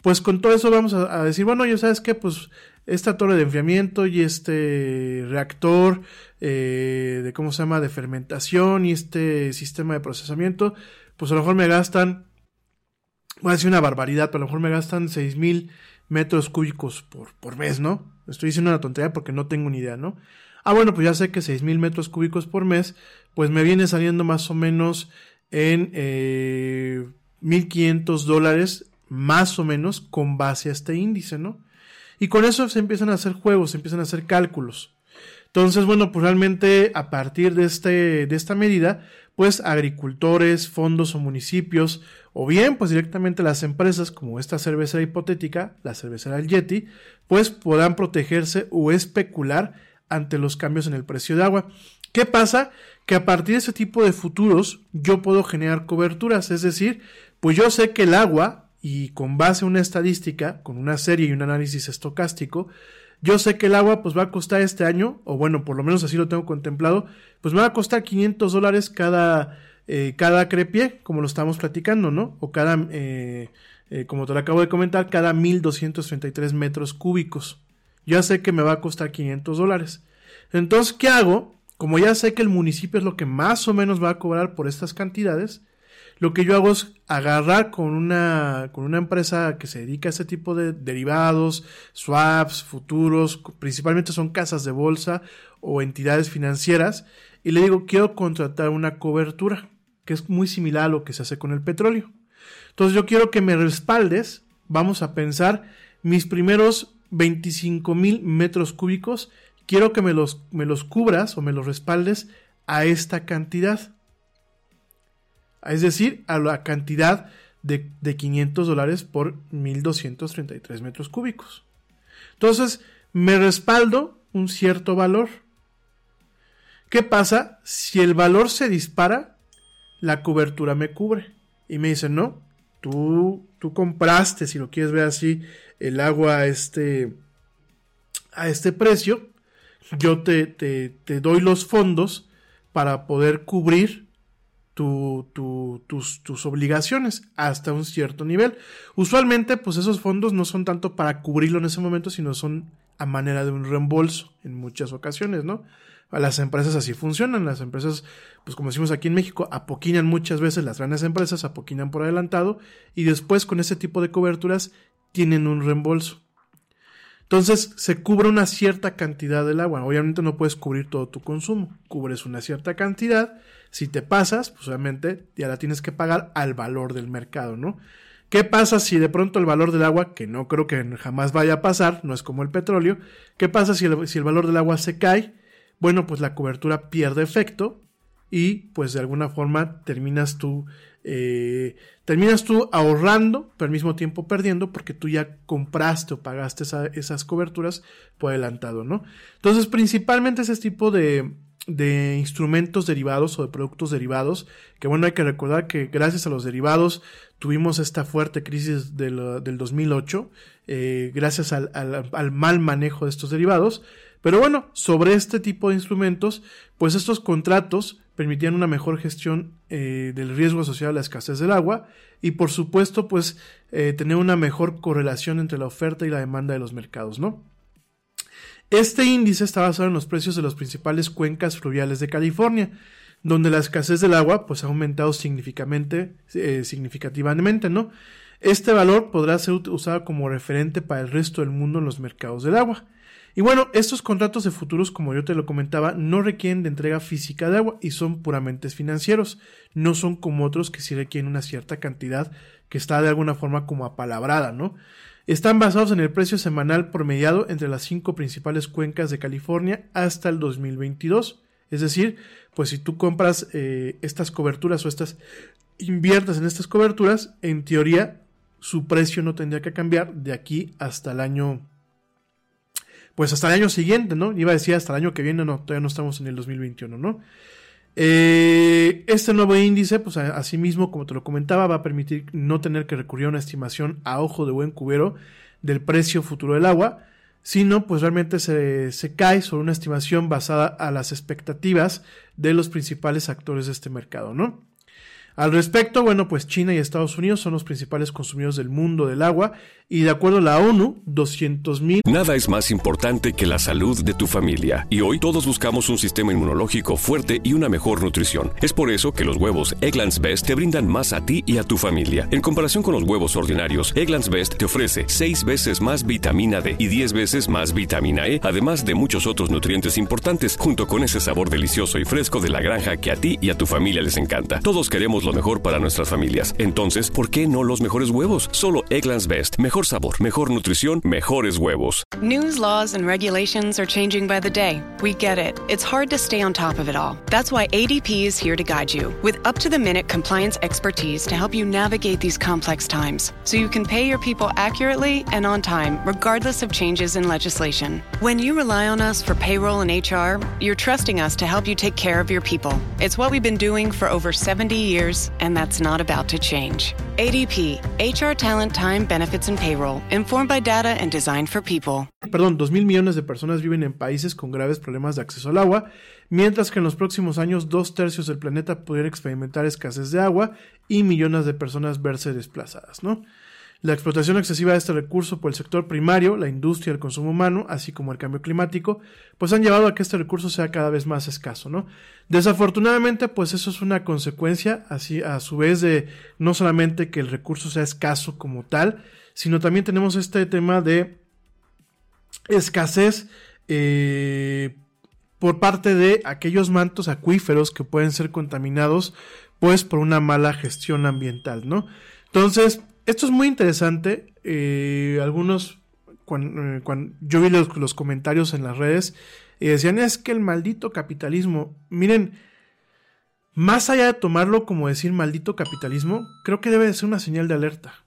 Pues con todo eso vamos a, decir, bueno, ya sabes que pues esta torre de enfriamiento y este reactor eh, de cómo se llama de fermentación y este sistema de procesamiento, pues a lo mejor me gastan, voy a decir una barbaridad, pero a lo mejor me gastan 6000 metros cúbicos por, por mes, ¿no? Estoy diciendo una tontería porque no tengo ni idea, ¿no? Ah, bueno, pues ya sé que 6000 metros cúbicos por mes, pues me viene saliendo más o menos en eh, 1500 dólares, más o menos, con base a este índice, ¿no? Y con eso se empiezan a hacer juegos, se empiezan a hacer cálculos. Entonces, bueno, pues realmente a partir de, este, de esta medida, pues agricultores, fondos o municipios, o bien pues directamente las empresas como esta cervecera hipotética, la cervecera El Yeti, pues podrán protegerse o especular ante los cambios en el precio de agua. ¿Qué pasa? Que a partir de ese tipo de futuros yo puedo generar coberturas, es decir, pues yo sé que el agua y con base a una estadística, con una serie y un análisis estocástico, yo sé que el agua pues va a costar este año, o bueno, por lo menos así lo tengo contemplado, pues me va a costar 500 dólares cada, eh, cada crepie, como lo estamos platicando, ¿no? O cada, eh, eh, como te lo acabo de comentar, cada 1233 metros cúbicos. Ya sé que me va a costar 500 dólares. Entonces, ¿qué hago? Como ya sé que el municipio es lo que más o menos va a cobrar por estas cantidades, lo que yo hago es agarrar con una, con una empresa que se dedica a ese tipo de derivados, swaps, futuros, principalmente son casas de bolsa o entidades financieras, y le digo, quiero contratar una cobertura, que es muy similar a lo que se hace con el petróleo. Entonces yo quiero que me respaldes, vamos a pensar, mis primeros 25 mil metros cúbicos, quiero que me los, me los cubras o me los respaldes a esta cantidad es decir, a la cantidad de, 500 dólares por 1233 metros cúbicos. Entonces, me respaldo un cierto valor. ¿Qué pasa si el valor se dispara? La cobertura me cubre. Y me dicen, no, tú, tú compraste, si lo quieres ver así, el agua a este, a este precio. Yo te, te, te doy los fondos para poder cubrir tus, tus, obligaciones hasta un cierto nivel. Usualmente, pues esos fondos no son tanto para cubrirlo en ese momento, sino son a manera de un reembolso en muchas ocasiones, ¿no? Las empresas así funcionan. Las empresas, pues como decimos aquí en México, apoquinan muchas veces las grandes empresas, apoquinan por adelantado y después con ese tipo de coberturas tienen un reembolso. Entonces se cubre una cierta cantidad del agua. Obviamente no puedes cubrir todo tu consumo. Cubres una cierta cantidad. Si te pasas, pues obviamente ya la tienes que pagar al valor del mercado, ¿no? ¿Qué pasa si de pronto el valor del agua, que no creo que jamás vaya a pasar, no es como el petróleo, qué pasa si el, si el valor del agua se cae? Bueno, pues la cobertura pierde efecto y pues de alguna forma terminas tú eh, terminas tú ahorrando pero al mismo tiempo perdiendo porque tú ya compraste o pagaste esas coberturas por adelantado no entonces principalmente ese tipo de de instrumentos derivados o de productos derivados, que bueno, hay que recordar que gracias a los derivados tuvimos esta fuerte crisis del, del 2008, eh, gracias al, al, al, mal manejo de estos derivados, pero bueno, sobre este tipo de instrumentos, pues estos contratos permitían una mejor gestión eh, del riesgo asociado a la escasez del agua y por supuesto pues eh, tener una mejor correlación entre la oferta y la demanda de los mercados, ¿no? Este índice está basado en los precios de las principales cuencas fluviales de California, donde la escasez del agua pues, ha aumentado significativamente, eh, significativamente, ¿no? Este valor podrá ser usado como referente para el resto del mundo en los mercados del agua. Y bueno, estos contratos de futuros, como yo te lo comentaba, no requieren de entrega física de agua y son puramente financieros. No son como otros que sí requieren una cierta cantidad que está de alguna forma como apalabrada, ¿no? Están basados en el precio semanal promediado entre las cinco principales cuencas de California hasta el 2022. Es decir, pues si tú compras eh, estas coberturas o estas inviertas en estas coberturas, en teoría su precio no tendría que cambiar de aquí hasta el año pues hasta el año siguiente, ¿no? Iba a decir hasta el año que viene, no, todavía no estamos en el 2021, ¿no? Eh, este nuevo índice, pues asimismo, como te lo comentaba, va a permitir no tener que recurrir a una estimación a ojo de buen cubero del precio futuro del agua, sino pues realmente se, se cae sobre una estimación basada a las expectativas de los principales actores de este mercado, ¿no? Al respecto, bueno, pues China y Estados Unidos son los principales consumidores del mundo del agua y de acuerdo a la ONU, 200 mil... Nada es más importante que la salud de tu familia y hoy todos buscamos un sistema inmunológico fuerte y una mejor nutrición. Es por eso que los huevos Egglands Best te brindan más a ti y a tu familia. En comparación con los huevos ordinarios, Egglands Best te ofrece 6 veces más vitamina D y 10 veces más vitamina E, además de muchos otros nutrientes importantes, junto con ese sabor delicioso y fresco de la granja que a ti y a tu familia les encanta. Todos queremos lo mejor para nuestras familias. Entonces, ¿por qué no los mejores huevos? Solo Egglands Best. Mejor sabor, mejor nutrición, mejores huevos. News, laws, and regulations are changing by the day. We get it. It's hard to stay on top of it all. That's why ADP is here to guide you with up to the minute compliance expertise to help you navigate these complex times so you can pay your people accurately and on time, regardless of changes in legislation. When you rely on us for payroll and HR, you're trusting us to help you take care of your people. It's what we've been doing for over 70 years and that's not about to change. ADP, HR Talent Time Benefits and Payroll, informed by data and designed for people. Perdón, 2 mil millones de personas viven en países con graves problemas de acceso al agua, mientras que en los próximos años dos tercios del planeta pudiera experimentar escasez de agua y millones de personas verse desplazadas, ¿no? La explotación excesiva de este recurso por el sector primario, la industria, el consumo humano, así como el cambio climático, pues han llevado a que este recurso sea cada vez más escaso, ¿no? Desafortunadamente, pues eso es una consecuencia, así a su vez de no solamente que el recurso sea escaso como tal, sino también tenemos este tema de escasez eh, por parte de aquellos mantos acuíferos que pueden ser contaminados, pues por una mala gestión ambiental, ¿no? Entonces, esto es muy interesante. Eh, algunos, cuando, eh, yo vi los, comentarios en las redes y decían, es que el maldito capitalismo, miren, más allá de tomarlo como decir maldito capitalismo, creo que debe de ser una señal de alerta.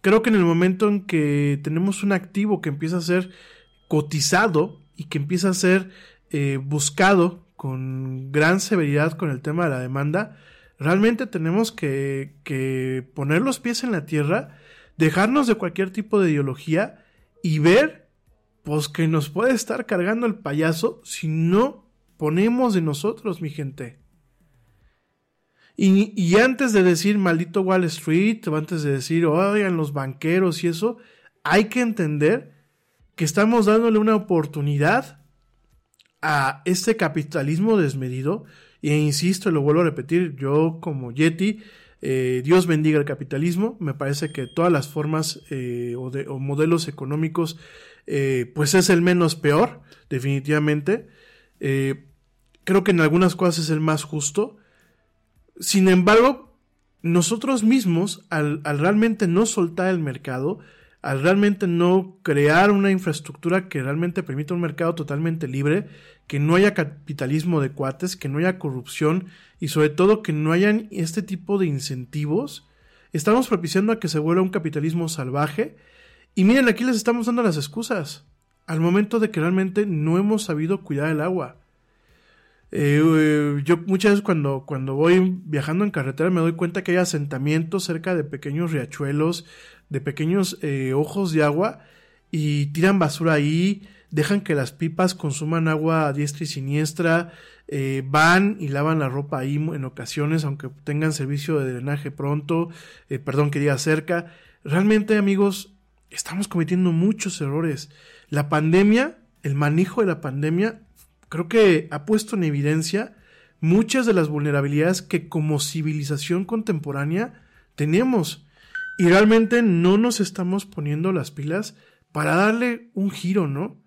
Creo que en el momento en que tenemos un activo que empieza a ser cotizado y que empieza a ser eh, buscado con gran severidad con el tema de la demanda, realmente tenemos que, poner los pies en la tierra, dejarnos de cualquier tipo de ideología y ver pues que nos puede estar cargando el payaso si no ponemos de nosotros, mi gente. Y, y, antes de decir maldito Wall Street, o antes de decir, oigan los banqueros y eso, hay que entender que estamos dándole una oportunidad a este capitalismo desmedido e insisto, lo vuelvo a repetir, yo como Yeti, eh, Dios bendiga el capitalismo, me parece que todas las formas eh, o, de, o, modelos económicos, eh, pues es el menos peor, definitivamente. creo que en algunas cosas es el más justo. Sin embargo, nosotros mismos, al realmente no soltar el mercado, al realmente no crear una infraestructura que realmente permita un mercado totalmente libre, que no haya capitalismo de cuates, que no haya corrupción y sobre todo que no hayan este tipo de incentivos, estamos propiciando a que se vuelva un capitalismo salvaje. Y miren, aquí les estamos dando las excusas al momento de que realmente no hemos sabido cuidar el agua. Eh, eh, yo muchas veces cuando, cuando voy viajando en carretera me doy cuenta que hay asentamientos cerca de pequeños riachuelos, de pequeños eh, ojos de agua y tiran basura ahí, dejan que las pipas consuman agua a diestra y siniestra, eh, van y lavan la ropa ahí en ocasiones, aunque tengan servicio de drenaje pronto, perdón que diga cerca. Realmente, amigos, estamos cometiendo muchos errores. La pandemia el manejo de la pandemia creo que ha puesto en evidencia muchas de las vulnerabilidades que como civilización contemporánea tenemos. Y realmente no nos estamos poniendo las pilas para darle un giro, ¿no?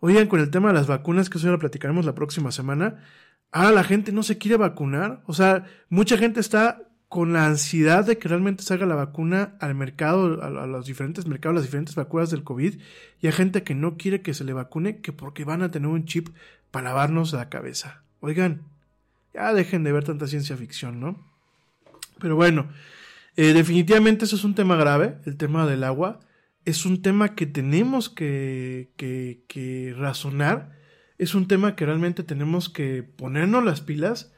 Oigan, con el tema de las vacunas, que eso ya lo platicaremos la próxima semana, ahora la gente no se quiere vacunar. O sea, mucha gente está con la ansiedad de que realmente salga la vacuna al mercado, a, los diferentes mercados, las diferentes vacunas del COVID, y hay gente que no quiere que se le vacune, que porque van a tener un chip para lavarnos la cabeza. Oigan, ya dejen de ver tanta ciencia ficción, ¿no? Pero bueno, eh, definitivamente eso es un tema grave, el tema del agua. Es un tema que tenemos que, razonar. Es un tema que realmente tenemos que ponernos las pilas.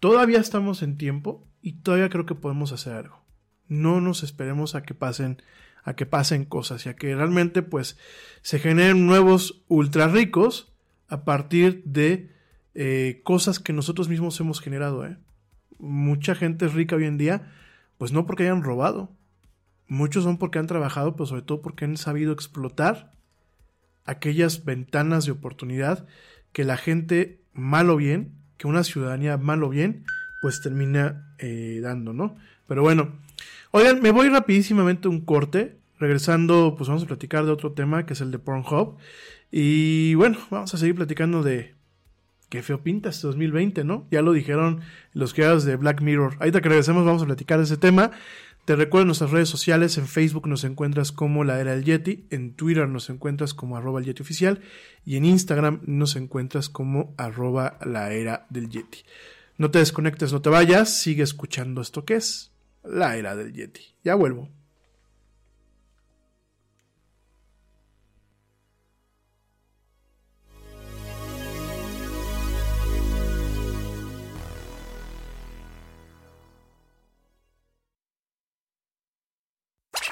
Todavía estamos en tiempo y todavía creo que podemos hacer algo. No nos esperemos a que pasen a que pasen cosas y a que realmente pues se generen nuevos ultra ricos a partir de eh, cosas que nosotros mismos hemos generado. ¿eh? Mucha gente es rica hoy en día, pues no porque hayan robado. Muchos son porque han trabajado, pero sobre todo porque han sabido explotar aquellas ventanas de oportunidad que la gente, mal o bien, que una ciudadanía, mal o bien, pues termina eh, dando, ¿no? Pero bueno, oigan, me voy rapidísimamente un corte. Regresando, pues vamos a platicar de otro tema que es el de Pornhub. Y bueno, vamos a seguir platicando de qué feo pinta este 2020, ¿no? Ya lo dijeron los creadores de Black Mirror. Ahorita que regresemos vamos a platicar de ese tema. Te recuerdo nuestras redes sociales, en Facebook nos encuentras como La Era del Yeti, en Twitter nos encuentras como arroba el Yeti oficial y en Instagram nos encuentras como arroba la era del Yeti. No te desconectes, no te vayas, sigue escuchando esto que es La Era del Yeti. Ya vuelvo.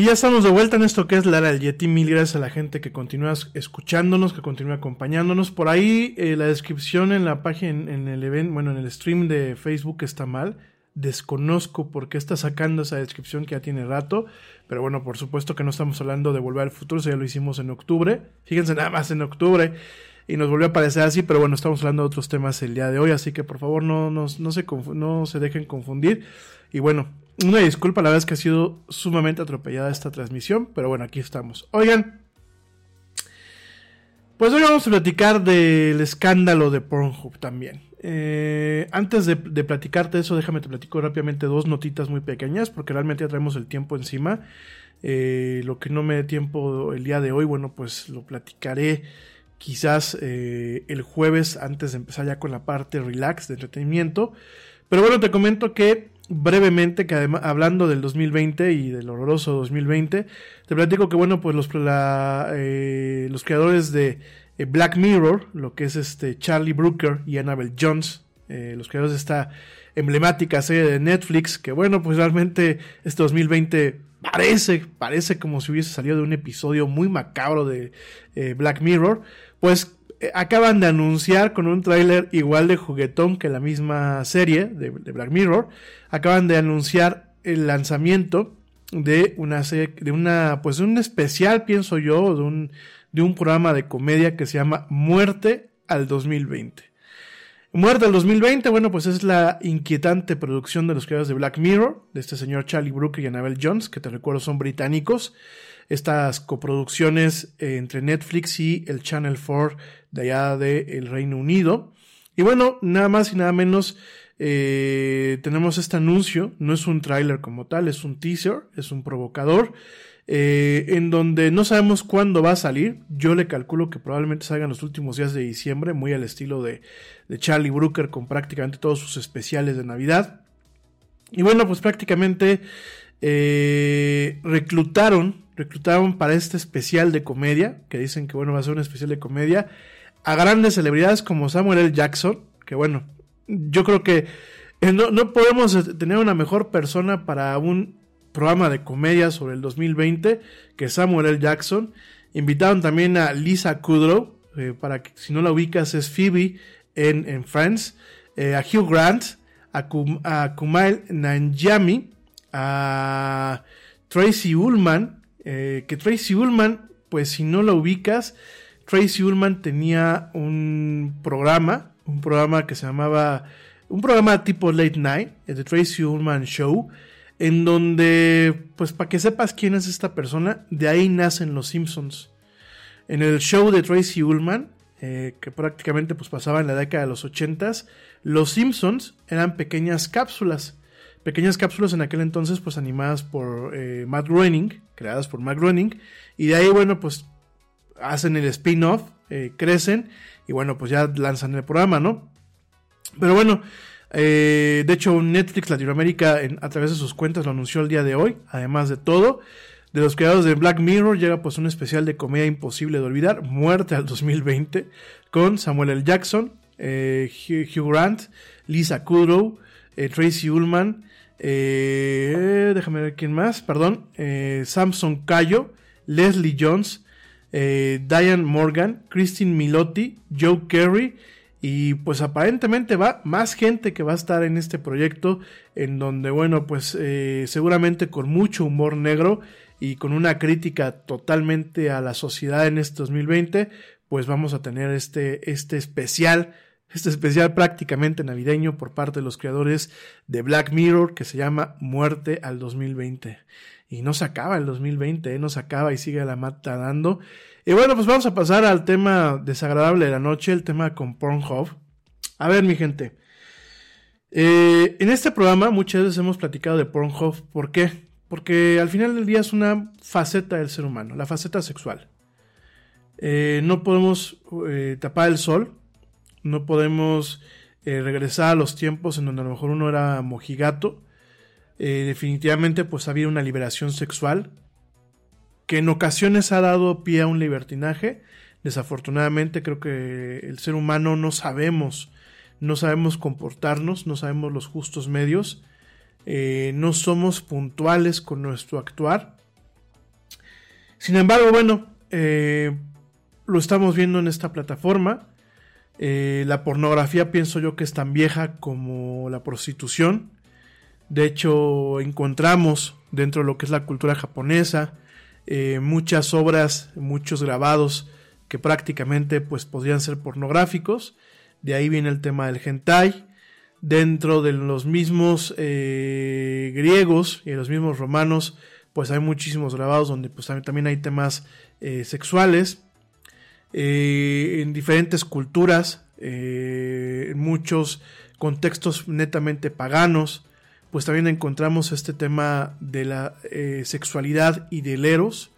Y ya estamos de vuelta en esto que es Lara del Yeti. Mil gracias a la gente que continúa escuchándonos, que continúa acompañándonos. Por ahí eh, la descripción en la página, en, el evento, bueno, en el stream de Facebook está mal. Desconozco por qué está sacando esa descripción que ya tiene rato. Pero bueno, por supuesto que no estamos hablando de volver al futuro, eso ya lo hicimos en octubre. Fíjense nada más en octubre. Y nos volvió a aparecer así, pero bueno, estamos hablando de otros temas el día de hoy, así que por favor no, no, no, se, no se dejen confundir. Y bueno, una disculpa, la verdad es que ha sido sumamente atropellada esta transmisión, pero bueno, aquí estamos. Oigan, pues hoy vamos a platicar del escándalo de Pornhub también. Eh, antes de, platicarte eso, déjame te platico rápidamente dos notitas muy pequeñas, porque realmente ya traemos el tiempo encima. Eh, lo que no me dé tiempo el día de hoy, bueno, pues lo platicaré quizás eh, el jueves antes de empezar ya con la parte relax de entretenimiento. Pero bueno, te comento que brevemente, que además, hablando del 2020 y del horroroso 2020, te platico que, bueno, pues los, eh, los creadores de eh, Black Mirror, lo que es este Charlie Brooker y Annabelle Jones, eh, los creadores de esta emblemática serie de Netflix, que bueno, pues realmente este 2020 parece, parece como si hubiese salido de un episodio muy macabro de Black Mirror, pues acaban de anunciar con un tráiler igual de juguetón que la misma serie de Black Mirror, acaban de anunciar el lanzamiento de una serie, de una, pues un especial, pienso yo, de un, de un programa de comedia que se llama Muerte al 2020. Muerte al 2020, bueno, pues es la inquietante producción de los creadores de Black Mirror, de este señor Charlie Brooker y Annabelle Jones, que te recuerdo son británicos. Estas coproducciones eh, entre Netflix y el Channel 4 de allá del Reino Unido. Y bueno, nada más y nada menos eh, tenemos este anuncio, no es un tráiler como tal, es un teaser, es un provocador, eh, en donde no sabemos cuándo va a salir. Yo le calculo que probablemente salga en los últimos días de diciembre, muy al estilo de, Charlie Brooker con prácticamente todos sus especiales de Navidad. Y bueno, pues prácticamente eh, reclutaron, reclutaron para este especial de comedia, que dicen que bueno, va a ser un especial de comedia, a grandes celebridades como Samuel L. Jackson, que bueno, yo creo que eh, no, no podemos eh, tener una mejor persona para un programa de comedia sobre el 2020 que Samuel L. Jackson. Invitaron también a Lisa Kudrow, eh, para que si no la ubicas es Phoebe en, en Friends, a Hugh Grant, a, Kumail Nanjiani, a Tracy Ullman, que Tracy Ullman, pues si no la ubicas, Tracy Ullman tenía un programa un programa que se llamaba, un programa tipo Late Night, el The Tracy Ullman Show, en donde, pues para que sepas quién es esta persona, de ahí nacen los Simpsons. En el show de Tracy Ullman, eh, que prácticamente pues pasaba en la década de los 80 los Simpsons eran pequeñas cápsulas. Pequeñas cápsulas en aquel entonces pues animadas por eh, Matt Groening, creadas por Matt Groening, y de ahí bueno pues hacen el spin-off, eh, crecen y bueno pues ya lanzan el programa, ¿no? Pero bueno, eh, de hecho, Netflix Latinoamérica a través de sus cuentas lo anunció el día de hoy. Además de todo, de los creadores de Black Mirror llega pues un especial de comedia imposible de olvidar, Muerte al 2020, con Samuel L. Jackson, Hugh Grant, Lisa Kudrow, Tracy Ullman, déjame ver quién más, perdón, Samson Cayo, Leslie Jones, Diane Morgan, Christine Milotti, Joe Kerry, y pues aparentemente va más gente que va a estar en este proyecto, en donde, bueno, pues eh, seguramente con mucho humor negro y con una crítica totalmente a la sociedad en este 2020, pues vamos a tener este, este especial, este especial prácticamente navideño por parte de los creadores de Black Mirror que se llama Muerte al 2020. Y no se acaba el 2020, ¿eh? no se acaba y sigue la mata dando. Y bueno, pues vamos a pasar al tema desagradable de la noche, el tema con Pornhub. A ver, mi gente. Eh, en este programa muchas veces hemos platicado de Pornhub. ¿Por qué? Porque al final del día es una faceta del ser humano, la faceta sexual. Eh, no podemos tapar el sol, no podemos regresar a los tiempos en donde a lo mejor uno era mojigato. definitivamente pues había una liberación sexual que en ocasiones ha dado pie a un libertinaje. Desafortunadamente creo que el ser humano no sabemos, no sabemos comportarnos, no sabemos los justos medios, eh, no somos puntuales con nuestro actuar. Sin embargo, bueno, eh, lo estamos viendo en esta plataforma. Eh, la pornografía pienso yo que es tan vieja como la prostitución. De hecho, encontramos dentro de lo que es la cultura japonesa, eh, muchas obras, muchos grabados que prácticamente pues podrían ser pornográficos. De ahí viene el tema del hentai. Dentro de los mismos eh, griegos y los mismos romanos, pues hay muchísimos grabados donde pues también hay temas eh, en diferentes culturas, en muchos contextos netamente paganos, pues también encontramos este tema de la eh, sexualidad y del eros.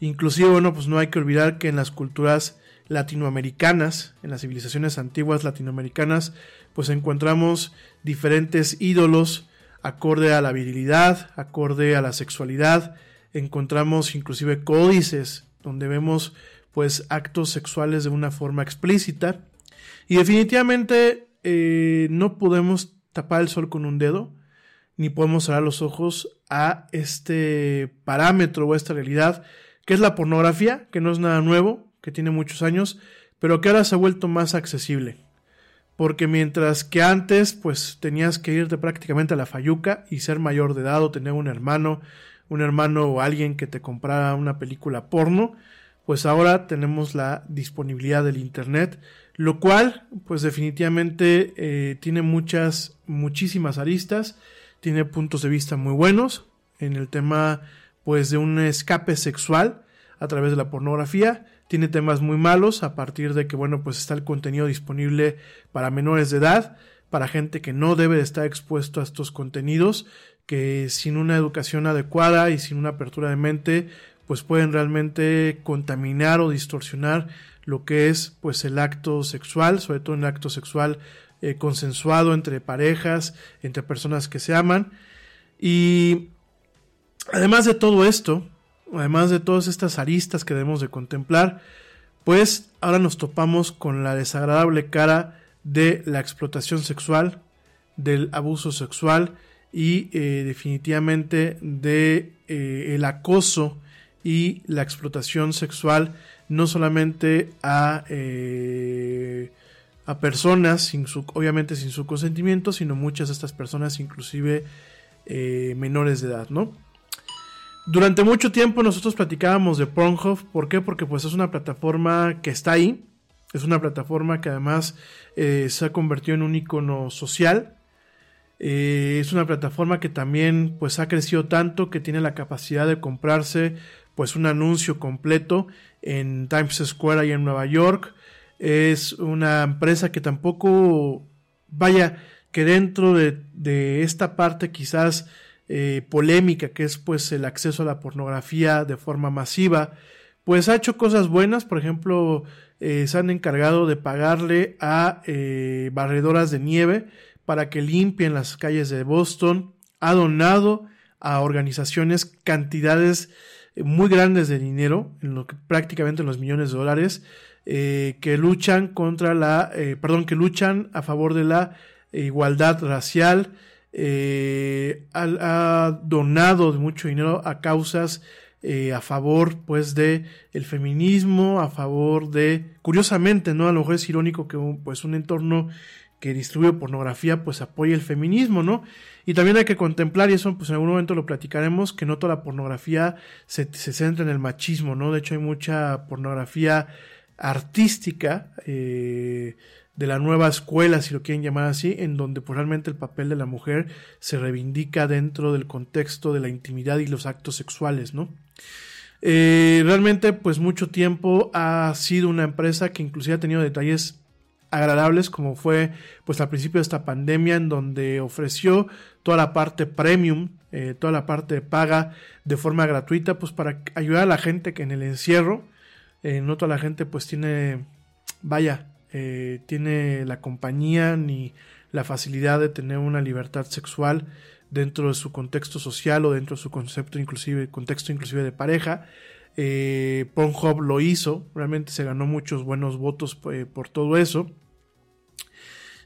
Inclusive, bueno, pues no hay que olvidar que en las culturas latinoamericanas, en las civilizaciones antiguas latinoamericanas, pues encontramos diferentes ídolos acorde a la virilidad, acorde a la sexualidad. Encontramos inclusive códices donde vemos pues actos sexuales de una forma explícita. Y definitivamente eh, no podemos tapar el sol con un dedo ni podemos cerrar los ojos a este parámetro o a esta realidad que es la pornografía, que no es nada nuevo, que tiene muchos años, pero que ahora se ha vuelto más accesible. Porque mientras que antes, pues tenías que irte prácticamente a la fayuca y ser mayor de edad o tener un hermano, un hermano o alguien que te comprara una película porno, pues ahora tenemos la disponibilidad del Internet, lo cual, pues definitivamente eh, tiene muchas, muchísimas aristas tiene puntos de vista muy buenos en el tema pues de un escape sexual a través de la pornografía, tiene temas muy malos a partir de que bueno pues está el contenido disponible para menores de edad, para gente que no debe de estar expuesto a estos contenidos, que sin una educación adecuada y sin una apertura de mente pues pueden realmente contaminar o distorsionar lo que es pues el acto sexual, sobre todo el acto sexual eh, consensuado entre parejas, entre personas que se aman. Y además de todo esto, además de todas estas aristas que debemos de contemplar, pues ahora nos topamos con la desagradable cara de la explotación sexual, del abuso sexual y eh, definitivamente de eh, el acoso y la explotación sexual no solamente a a personas, obviamente sin su consentimiento, sino muchas de estas personas inclusive eh, menores de edad, ¿no? Durante mucho tiempo nosotros platicábamos de Pornhub, ¿por qué? Porque pues es una plataforma que está ahí, es una plataforma que además eh, se ha convertido en un icono social, Eh, es una plataforma que también pues ha crecido tanto que tiene la capacidad de comprarse pues un anuncio completo en Times Square ahí en Nueva York. Es una empresa que tampoco vaya que dentro de, de esta parte quizás eh, polémica que es pues el acceso a la pornografía de forma masiva pues ha hecho cosas buenas por ejemplo eh, se han encargado de pagarle a eh, barredoras de nieve para que limpien las calles de Boston ha donado a organizaciones cantidades muy grandes de dinero en lo que prácticamente en los millones de dólares que luchan contra la perdón que luchan a favor de la igualdad racial, eh, ha, donado mucho dinero a causas eh, a favor pues de el feminismo, a favor de, curiosamente, ¿no? A lo mejor es irónico que un, pues un entorno que distribuye pornografía pues apoye el feminismo, ¿no? Y también hay que contemplar, y eso pues en algún momento lo platicaremos, que no toda la pornografía se, se centra en el machismo, ¿no? De hecho hay mucha pornografía artística, eh, de la nueva escuela, si lo quieren llamar así, en donde pues, realmente el papel de la mujer se reivindica dentro del contexto de la intimidad y los actos sexuales, ¿no? Eh, realmente, pues mucho tiempo ha sido una empresa que inclusive ha tenido detalles agradables, como fue pues al principio de esta pandemia, en donde ofreció toda la parte premium, eh, toda la parte paga de forma gratuita, pues para ayudar a la gente que en el encierro, eh, no toda la gente pues tiene, vaya, eh, tiene la compañía ni la facilidad de tener una libertad sexual dentro de su contexto social o dentro de su concepto inclusive contexto inclusive de pareja eh, Pornhub lo hizo realmente se ganó muchos buenos votos eh, por todo eso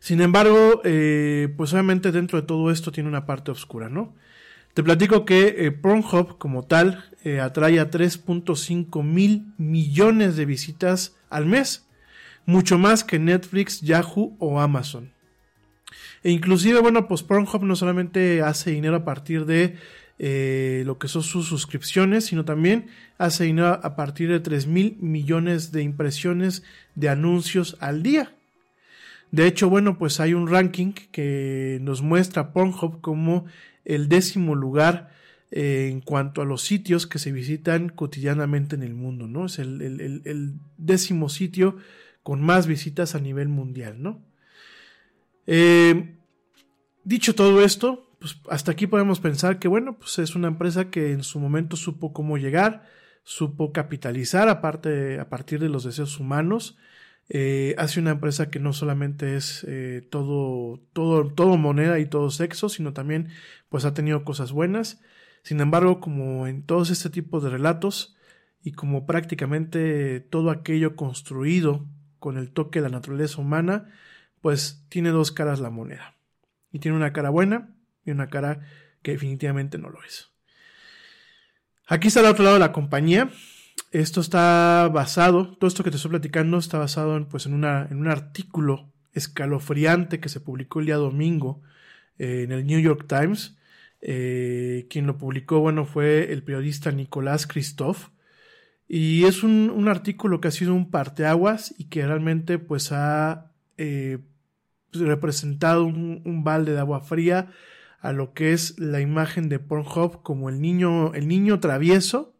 sin embargo eh, pues obviamente dentro de todo esto tiene una parte oscura no te platico que Pornhub como tal atrae a 3.5 mil millones de visitas al mes mucho más que Netflix, Yahoo o Amazon. E inclusive, bueno, pues Pornhub no solamente hace dinero a partir de eh, lo que son sus suscripciones, sino también hace dinero a partir de 3 mil millones de impresiones de anuncios al día. De hecho, bueno, pues hay un ranking que nos muestra Pornhub como el décimo lugar eh, en cuanto a los sitios que se visitan cotidianamente en el mundo, ¿no? Es el, décimo sitio con más visitas a nivel mundial, ¿no? Eh, dicho todo esto, pues hasta aquí podemos pensar que, bueno, pues es una empresa que en su momento supo cómo llegar, supo capitalizar aparte, a partir de los deseos humanos. Eh, hace una empresa que no solamente es eh, todo, todo, todo moneda y todo sexo, sino también pues ha tenido cosas buenas. Sin embargo, como en todos este tipo de relatos y como prácticamente todo aquello construido con el toque de la naturaleza humana, pues tiene dos caras la moneda. Y tiene una cara buena y una cara que definitivamente no lo es. Aquí está el otro lado de la compañía. Esto está basado, todo esto que te estoy platicando está basado en, pues, en, una, en un artículo escalofriante que se publicó el día domingo eh, en el New York Times. Eh, quien lo publicó, bueno, fue el periodista Nicolás Christoph. Y es un, artículo que ha sido un parteaguas y que realmente pues ha eh, pues, representado un, balde de agua fría a lo que es la imagen de Pornhub como el niño, el niño travieso,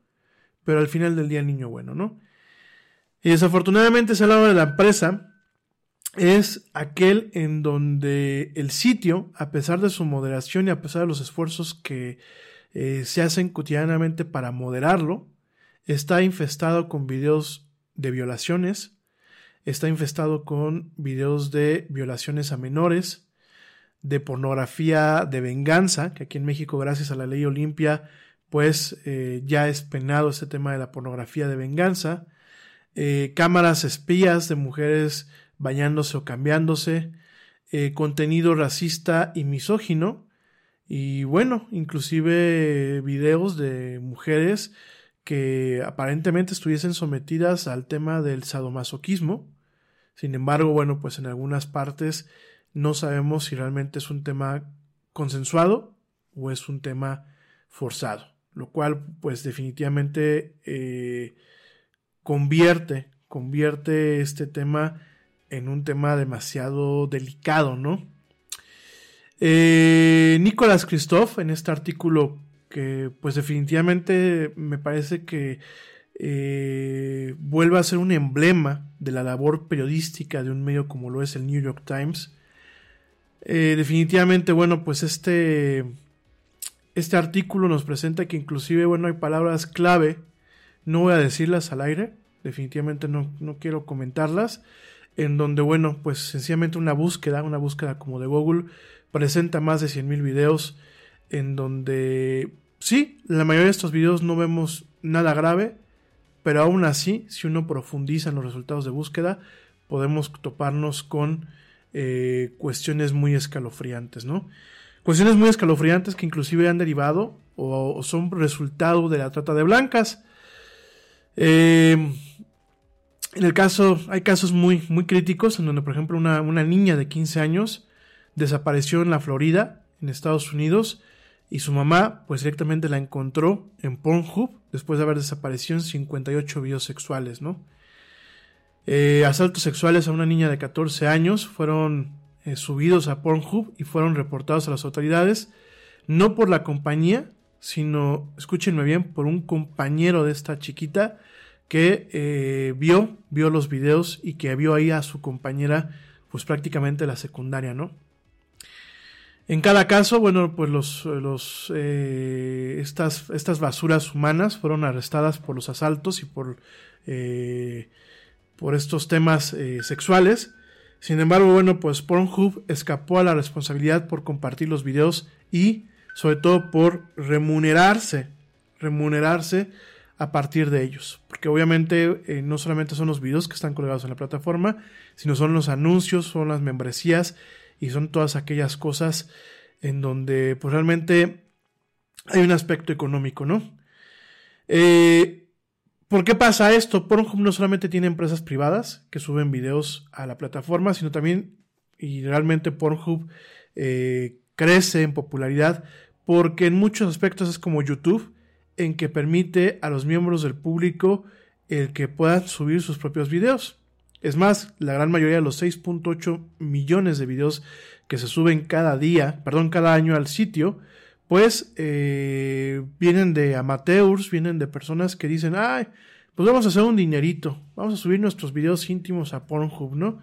pero al final del día el niño bueno, ¿no? Y desafortunadamente ese lado de la empresa es aquel en donde el sitio, a pesar de su moderación y a pesar de los esfuerzos que eh, se hacen cotidianamente para moderarlo, está infestado con videos de violaciones, está infestado con videos de violaciones a menores, de pornografía de venganza, que aquí en México, gracias a la ley Olimpia, pues eh, ya es penado este tema de la pornografía de venganza, eh, cámaras espías de mujeres bañándose o cambiándose, eh, contenido racista y misógino, y bueno, inclusive videos de mujeres que aparentemente estuviesen sometidas al tema del sadomasoquismo. Sin embargo, bueno, pues en algunas partes no sabemos si realmente es un tema consensuado o es un tema forzado, lo cual pues definitivamente eh, convierte, convierte este tema en un tema demasiado delicado, ¿no? Eh, Nicolás Christoph, en este artículo que pues definitivamente me parece que eh, vuelve a ser un emblema de la labor periodística de un medio como lo es el New York Times. Eh, definitivamente, bueno, pues este, este artículo nos presenta que inclusive, bueno, hay palabras clave, no voy a decirlas al aire, definitivamente no, no quiero comentarlas, en donde, bueno, pues sencillamente una búsqueda, una búsqueda como de Google, presenta más de 100.000 videos en donde, sí, la mayoría de estos videos no vemos nada grave, pero aún así, si uno profundiza en los resultados de búsqueda, podemos toparnos con eh, cuestiones muy escalofriantes, ¿no? Cuestiones muy escalofriantes que inclusive han derivado o, son resultado de la trata de blancas. Eh, en el caso, hay casos muy, muy críticos en donde, por ejemplo, una, una niña de 15 años desapareció en la Florida, en Estados Unidos, y su mamá pues directamente la encontró en Pornhub después de haber desaparecido en 58 videos sexuales, ¿no? Eh, asaltos sexuales a una niña de 14 años fueron eh, subidos a Pornhub y fueron reportados a las autoridades, no por la compañía, sino, escúchenme bien, por un compañero de esta chiquita que eh, vio, vio los videos y que vio ahí a su compañera pues prácticamente la secundaria, ¿no? En cada caso, bueno, pues los, los eh, estas, estas basuras humanas fueron arrestadas por los asaltos y por, por estos temas eh, sexuales. Sin embargo, bueno, pues Pornhub escapó a la responsabilidad por compartir los videos y sobre todo por remunerarse, remunerarse a partir de ellos. Porque obviamente eh, no solamente son los videos que están colgados en la plataforma, sino son los anuncios, son las membresías y son todas aquellas cosas en donde pues realmente hay un aspecto económico, ¿no? Eh, ¿Por qué pasa esto? Pornhub no solamente tiene empresas privadas que suben videos a la plataforma, sino también, y realmente Pornhub eh, crece en popularidad porque en muchos aspectos es como YouTube, en que permite a los miembros del público el que puedan subir sus propios videos. Es más, la gran mayoría de los 6.8 millones de videos que se suben cada día, perdón, cada año al sitio, pues eh, vienen de amateurs, vienen de personas que dicen, ay, pues vamos a hacer un dinerito, vamos a subir nuestros videos íntimos a Pornhub, ¿no?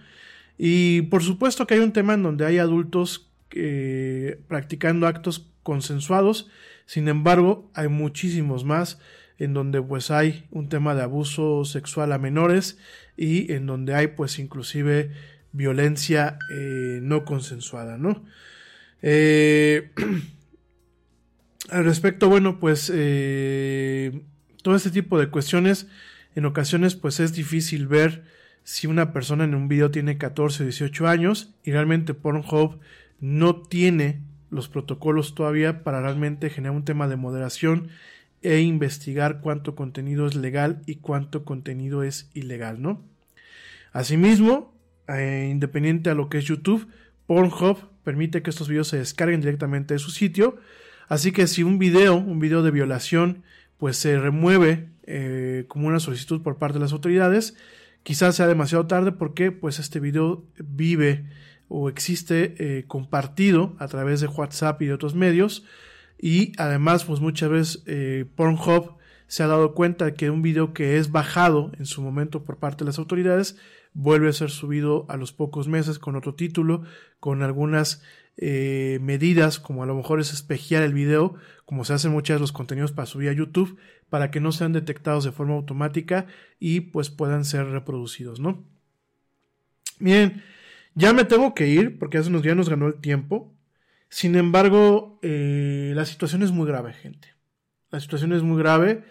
Y por supuesto que hay un tema en donde hay adultos eh, practicando actos consensuados, sin embargo, hay muchísimos más en donde pues hay un tema de abuso sexual a menores y en donde hay pues inclusive violencia eh, no consensuada, ¿no? Eh, al respecto, bueno, pues eh, todo este tipo de cuestiones en ocasiones pues es difícil ver si una persona en un video tiene 14 o 18 años y realmente Pornhub no tiene los protocolos todavía para realmente generar un tema de moderación e investigar cuánto contenido es legal y cuánto contenido es ilegal, ¿no? Asimismo, eh, independiente a lo que es YouTube, Pornhub permite que estos videos se descarguen directamente de su sitio, así que si un video, un video de violación, pues se remueve eh, como una solicitud por parte de las autoridades, quizás sea demasiado tarde porque pues este video vive o existe eh, compartido a través de WhatsApp y de otros medios, y además, pues muchas veces eh, Pornhub se ha dado cuenta de que un video que es bajado en su momento por parte de las autoridades vuelve a ser subido a los pocos meses con otro título, con algunas eh, medidas, como a lo mejor es espejear el video, como se hacen muchas de los contenidos para subir a YouTube, para que no sean detectados de forma automática y pues puedan ser reproducidos, ¿no? Bien, ya me tengo que ir porque hace unos días nos ganó el tiempo. Sin embargo, eh, la situación es muy grave, gente. La situación es muy grave.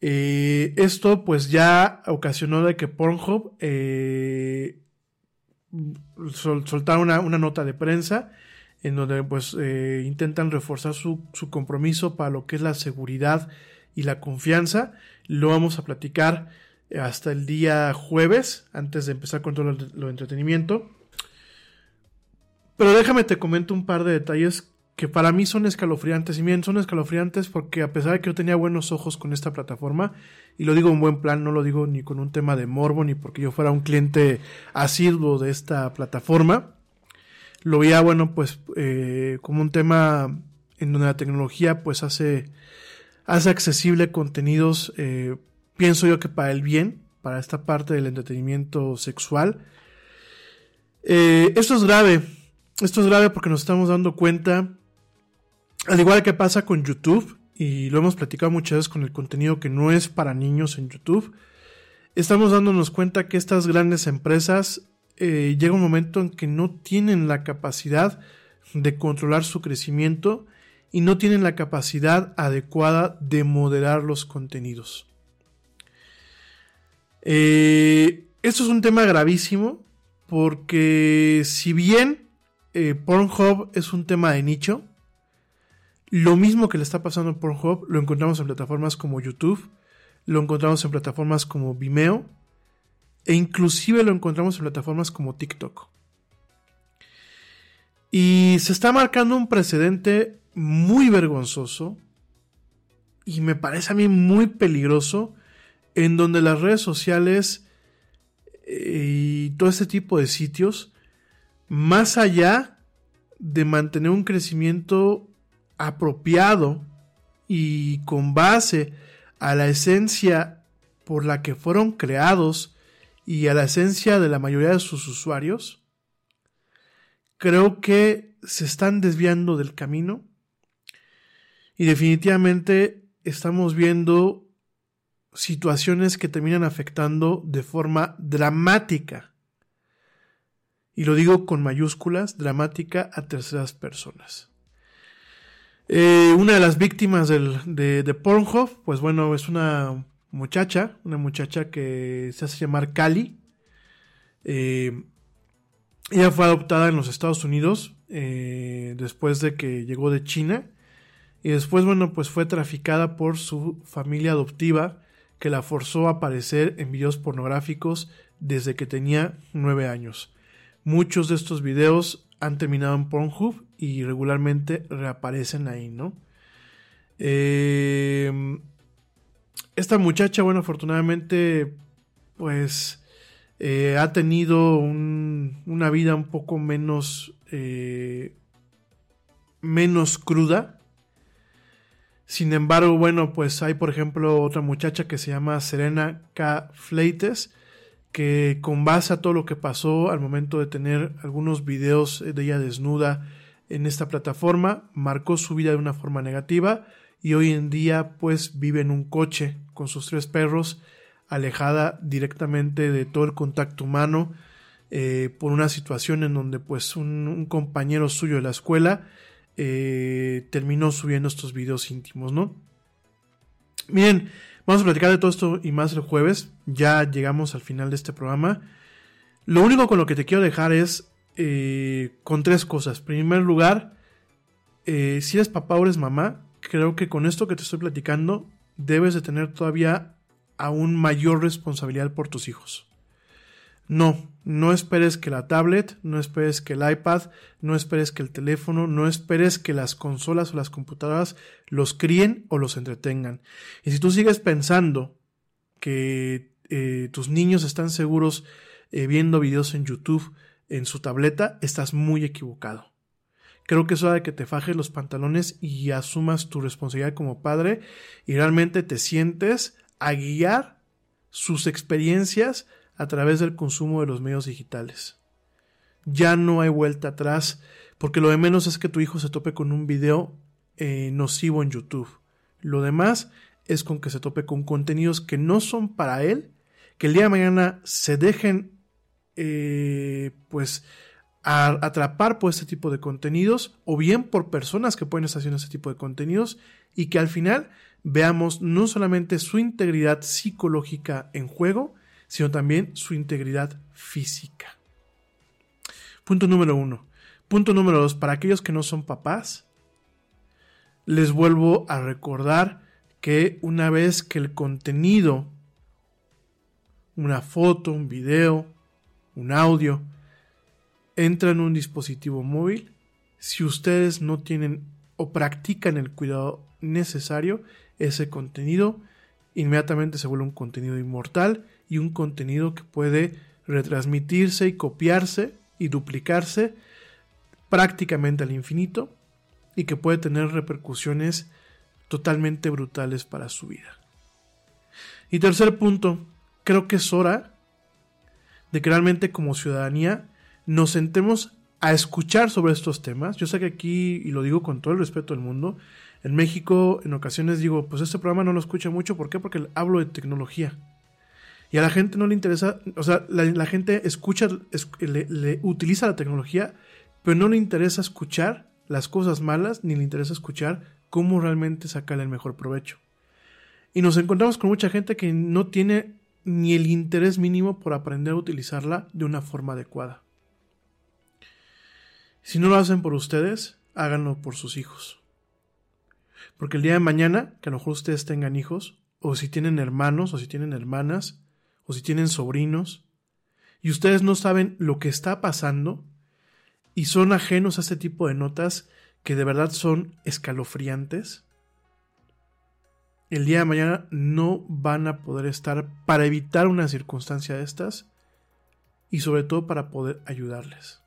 Eh, esto pues ya ocasionó de que Pornhub eh, soltara una, una, nota de prensa en donde pues eh, intentan reforzar su, su, compromiso para lo que es la seguridad y la confianza. Lo vamos a platicar hasta el día jueves, antes de empezar con todo lo, lo entretenimiento. Pero déjame te comento un par de detalles que para mí son escalofriantes. Y bien, son escalofriantes porque a pesar de que yo tenía buenos ojos con esta plataforma, y lo digo en buen plan, no lo digo ni con un tema de morbo, ni porque yo fuera un cliente asiduo de esta plataforma, lo veía, bueno, pues eh, como un tema en donde la tecnología pues hace, hace accesible contenidos, eh, pienso yo que para el bien, para esta parte del entretenimiento sexual. Eh, esto es grave, esto es grave porque nos estamos dando cuenta, al igual que pasa con YouTube, y lo hemos platicado muchas veces con el contenido que no es para niños en YouTube, estamos dándonos cuenta que estas grandes empresas eh, llega un momento en que no tienen la capacidad de controlar su crecimiento y no tienen la capacidad adecuada de moderar los contenidos. Eh, esto es un tema gravísimo porque si bien eh, Pornhub es un tema de nicho, lo mismo que le está pasando a Pornhub lo encontramos en plataformas como YouTube, lo encontramos en plataformas como Vimeo e inclusive lo encontramos en plataformas como TikTok. Y se está marcando un precedente muy vergonzoso y me parece a mí muy peligroso en donde las redes sociales eh, y todo este tipo de sitios, más allá de mantener un crecimiento apropiado y con base a la esencia por la que fueron creados y a la esencia de la mayoría de sus usuarios, creo que se están desviando del camino y definitivamente estamos viendo situaciones que terminan afectando de forma dramática, y lo digo con mayúsculas, dramática a terceras personas. Eh, una de las víctimas de, de, Pornhub, pues bueno, es una muchacha, una muchacha que se hace llamar Cali. Eh, ella fue adoptada en los Estados Unidos eh, después de que llegó de China. Y después, bueno, pues fue traficada por su familia adoptiva que la forzó a aparecer en videos pornográficos desde que tenía nueve años. Muchos de estos videos han terminado en Pornhub y regularmente reaparecen ahí, ¿no? Eh, esta muchacha, bueno, afortunadamente, pues eh, ha tenido una vida un poco menos, eh, menos cruda. Sin embargo, bueno, pues hay, por ejemplo, otra muchacha que se llama Serena K. Fleites, que con base a todo lo que pasó al momento de tener algunos videos de ella desnuda en esta plataforma, marcó su vida de una forma negativa y hoy en día pues vive en un coche con sus tres perros, alejada directamente de todo el contacto humano eh, por una situación en donde pues un, compañero suyo de la escuela eh, terminó subiendo estos videos íntimos, ¿no? Miren, Vamos a platicar de todo esto y más el jueves. Ya llegamos al final de este programa. Lo único con lo que te quiero dejar es eh, con tres cosas. En primer lugar, eh, si eres papá o eres mamá, creo que con esto que te estoy platicando debes de tener todavía aún mayor responsabilidad por tus hijos. No, no esperes que la tablet, no esperes que el iPad, no esperes que el teléfono, no esperes que las consolas o las computadoras los críen o los entretengan. Y si tú sigues pensando que eh, tus niños están seguros viendo videos en YouTube en su tableta, estás muy equivocado. Creo que es hora de que te fajes los pantalones y asumas tu responsabilidad como padre y realmente te sientes a guiar sus experiencias a través del consumo de los medios digitales. Ya no hay vuelta atrás, porque lo de menos es que tu hijo se tope con un video eh, nocivo en YouTube. Lo demás es con que se tope con contenidos que no son para él, que el día de mañana se dejen eh, pues atrapar por este tipo de contenidos o bien por personas que pueden estar haciendo este tipo de contenidos y que al final veamos no solamente su integridad psicológica en juego, sino también su integridad física. Punto número uno. Punto número dos, para aquellos que no son papás, les vuelvo a recordar que una vez que el contenido, una foto, un video, un audio, entra en un dispositivo móvil, si ustedes no tienen o practican el cuidado necesario, ese contenido inmediatamente se vuelve un contenido inmortal y un contenido que puede retransmitirse y copiarse y duplicarse prácticamente al infinito y que puede tener repercusiones totalmente brutales para su vida. Y tercer punto, creo que es hora de que realmente como ciudadanía nos sentemos a escuchar sobre estos temas. Yo sé que aquí, y lo digo con todo el respeto del mundo, en México en ocasiones digo, pues este programa no lo escucha mucho, ¿por qué? Porque hablo de tecnología. Y a la gente no le interesa, o sea, la, gente escucha, le, utiliza la tecnología, pero no le interesa escuchar las cosas malas, ni le interesa escuchar cómo realmente sacarle el mejor provecho. Y nos encontramos con mucha gente que no tiene ni el interés mínimo por aprender a utilizarla de una forma adecuada. Si no lo hacen por ustedes, háganlo por sus hijos. Porque el día de mañana, que a lo mejor ustedes tengan hijos, o si tienen hermanos, o si tienen hermanas, o si tienen sobrinos, y ustedes no saben lo que está pasando, y son ajenos a este tipo de notas que de verdad son escalofriantes, el día de mañana no van a poder estar para evitar una circunstancia de estas y sobre todo para poder ayudarles.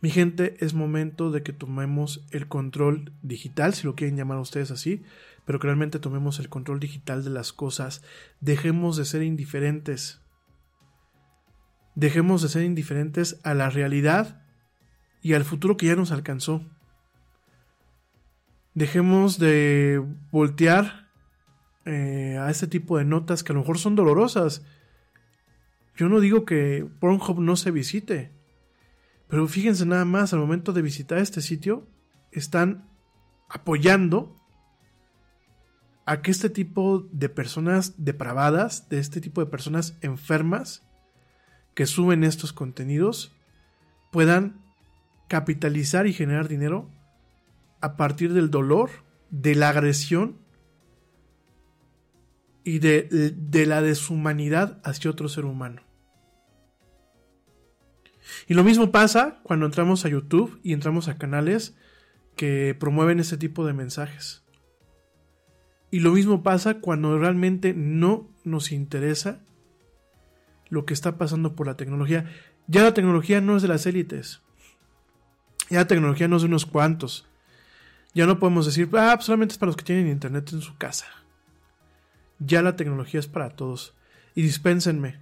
Mi gente, es momento de que tomemos el control digital, si lo quieren llamar ustedes así, pero que realmente tomemos el control digital de las cosas. Dejemos de ser indiferentes. Dejemos de ser indiferentes a la realidad y al futuro que ya nos alcanzó. Dejemos de voltear eh, a este tipo de notas que a lo mejor son dolorosas. Yo no digo que Pornhub no se visite, pero fíjense nada más, al momento de visitar este sitio, están apoyando a que este tipo de personas depravadas, de este tipo de personas enfermas, que suben estos contenidos, puedan capitalizar y generar dinero a partir del dolor, de la agresión y de, la deshumanidad hacia otro ser humano. Y lo mismo pasa cuando entramos a YouTube y entramos a canales que promueven ese tipo de mensajes. Y lo mismo pasa cuando realmente no nos interesa lo que está pasando por la tecnología. Ya la tecnología no es de las élites. Ya la tecnología no es de unos cuantos. Ya no podemos decir, ah, pues solamente es para los que tienen internet en su casa. Ya la tecnología es para todos. Y dispénsenme.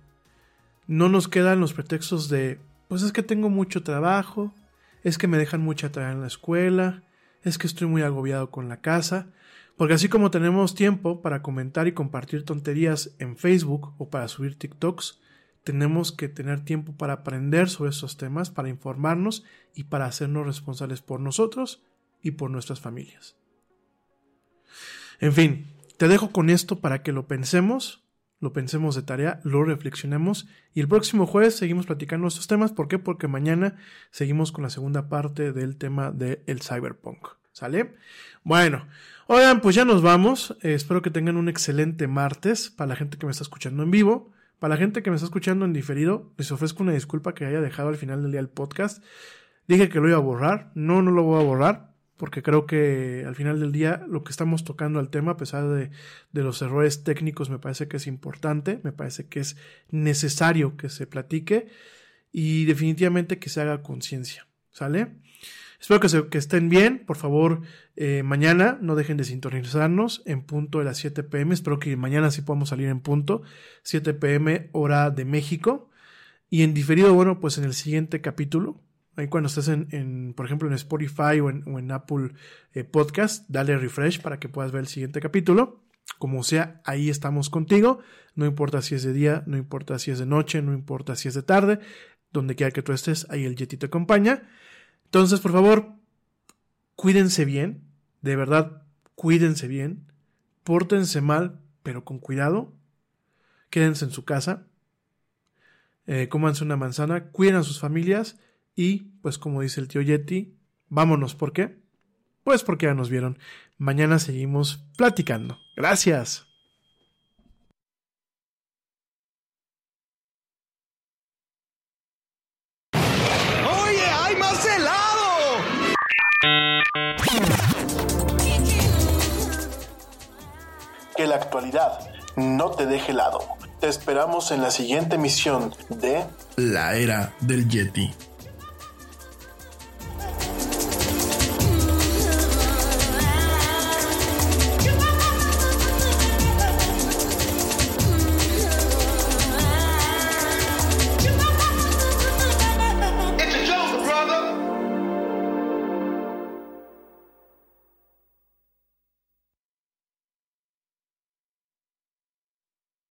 No nos quedan los pretextos de pues es que tengo mucho trabajo, es que me dejan mucha tarea en la escuela, es que estoy muy agobiado con la casa, porque así como tenemos tiempo para comentar y compartir tonterías en Facebook o para subir TikToks, tenemos que tener tiempo para aprender sobre estos temas, para informarnos y para hacernos responsables por nosotros y por nuestras familias. En fin, te dejo con esto para que lo pensemos lo pensemos de tarea, lo reflexionemos y el próximo jueves seguimos platicando estos temas. ¿Por qué? Porque mañana seguimos con la segunda parte del tema del el cyberpunk. ¿Sale? Bueno, oigan, pues ya nos vamos. Eh, espero que tengan un excelente martes para la gente que me está escuchando en vivo. Para la gente que me está escuchando en diferido, les ofrezco una disculpa que haya dejado al final del día el podcast. Dije que lo iba a borrar. No, no lo voy a borrar porque creo que al final del día lo que estamos tocando al tema, a pesar de, los errores técnicos, me parece que es importante, me parece que es necesario que se platique y definitivamente que se haga conciencia, ¿sale? Espero que, que, estén bien, por favor, eh, mañana no dejen de sintonizarnos en punto de las 7 pm, espero que mañana sí podamos salir en punto, 7 pm hora de México, y en diferido, bueno, pues en el siguiente capítulo, Ahí cuando estés en, por ejemplo, en Spotify o en, Apple eh, Podcast, dale refresh para que puedas ver el siguiente capítulo. Como sea, ahí estamos contigo. No importa si es de día, no importa si es de noche, no importa si es de tarde. Donde quiera que tú estés, ahí el Yeti te acompaña. Entonces, por favor, cuídense bien. De verdad, cuídense bien. Pórtense mal, pero con cuidado. Quédense en su casa. Eh, cómanse una manzana. Cuiden a sus familias y, pues como dice el tío Yeti, vámonos. ¿Por qué? Pues porque ya nos vieron. Mañana seguimos platicando. Gracias. ¡Oye, hay más helado! Que la actualidad no te deje helado. Te esperamos en la siguiente emisión de La Era del Yeti.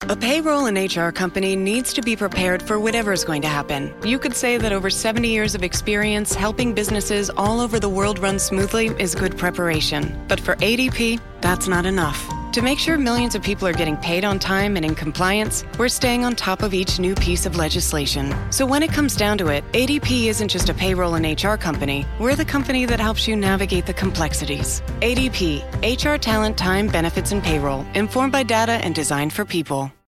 A payroll and HR company needs to be prepared for whatever is going to happen. You could say that over 70 years of experience helping businesses all over the world run smoothly is good preparation. But for ADP, that's not enough. To make sure millions of people are getting paid on time and in compliance, we're staying on top of each new piece of legislation. So when it comes down to it, ADP isn't just a payroll and HR company, we're the company that helps you navigate the complexities. ADP, HR talent, time, benefits, and payroll, informed by data and designed for people.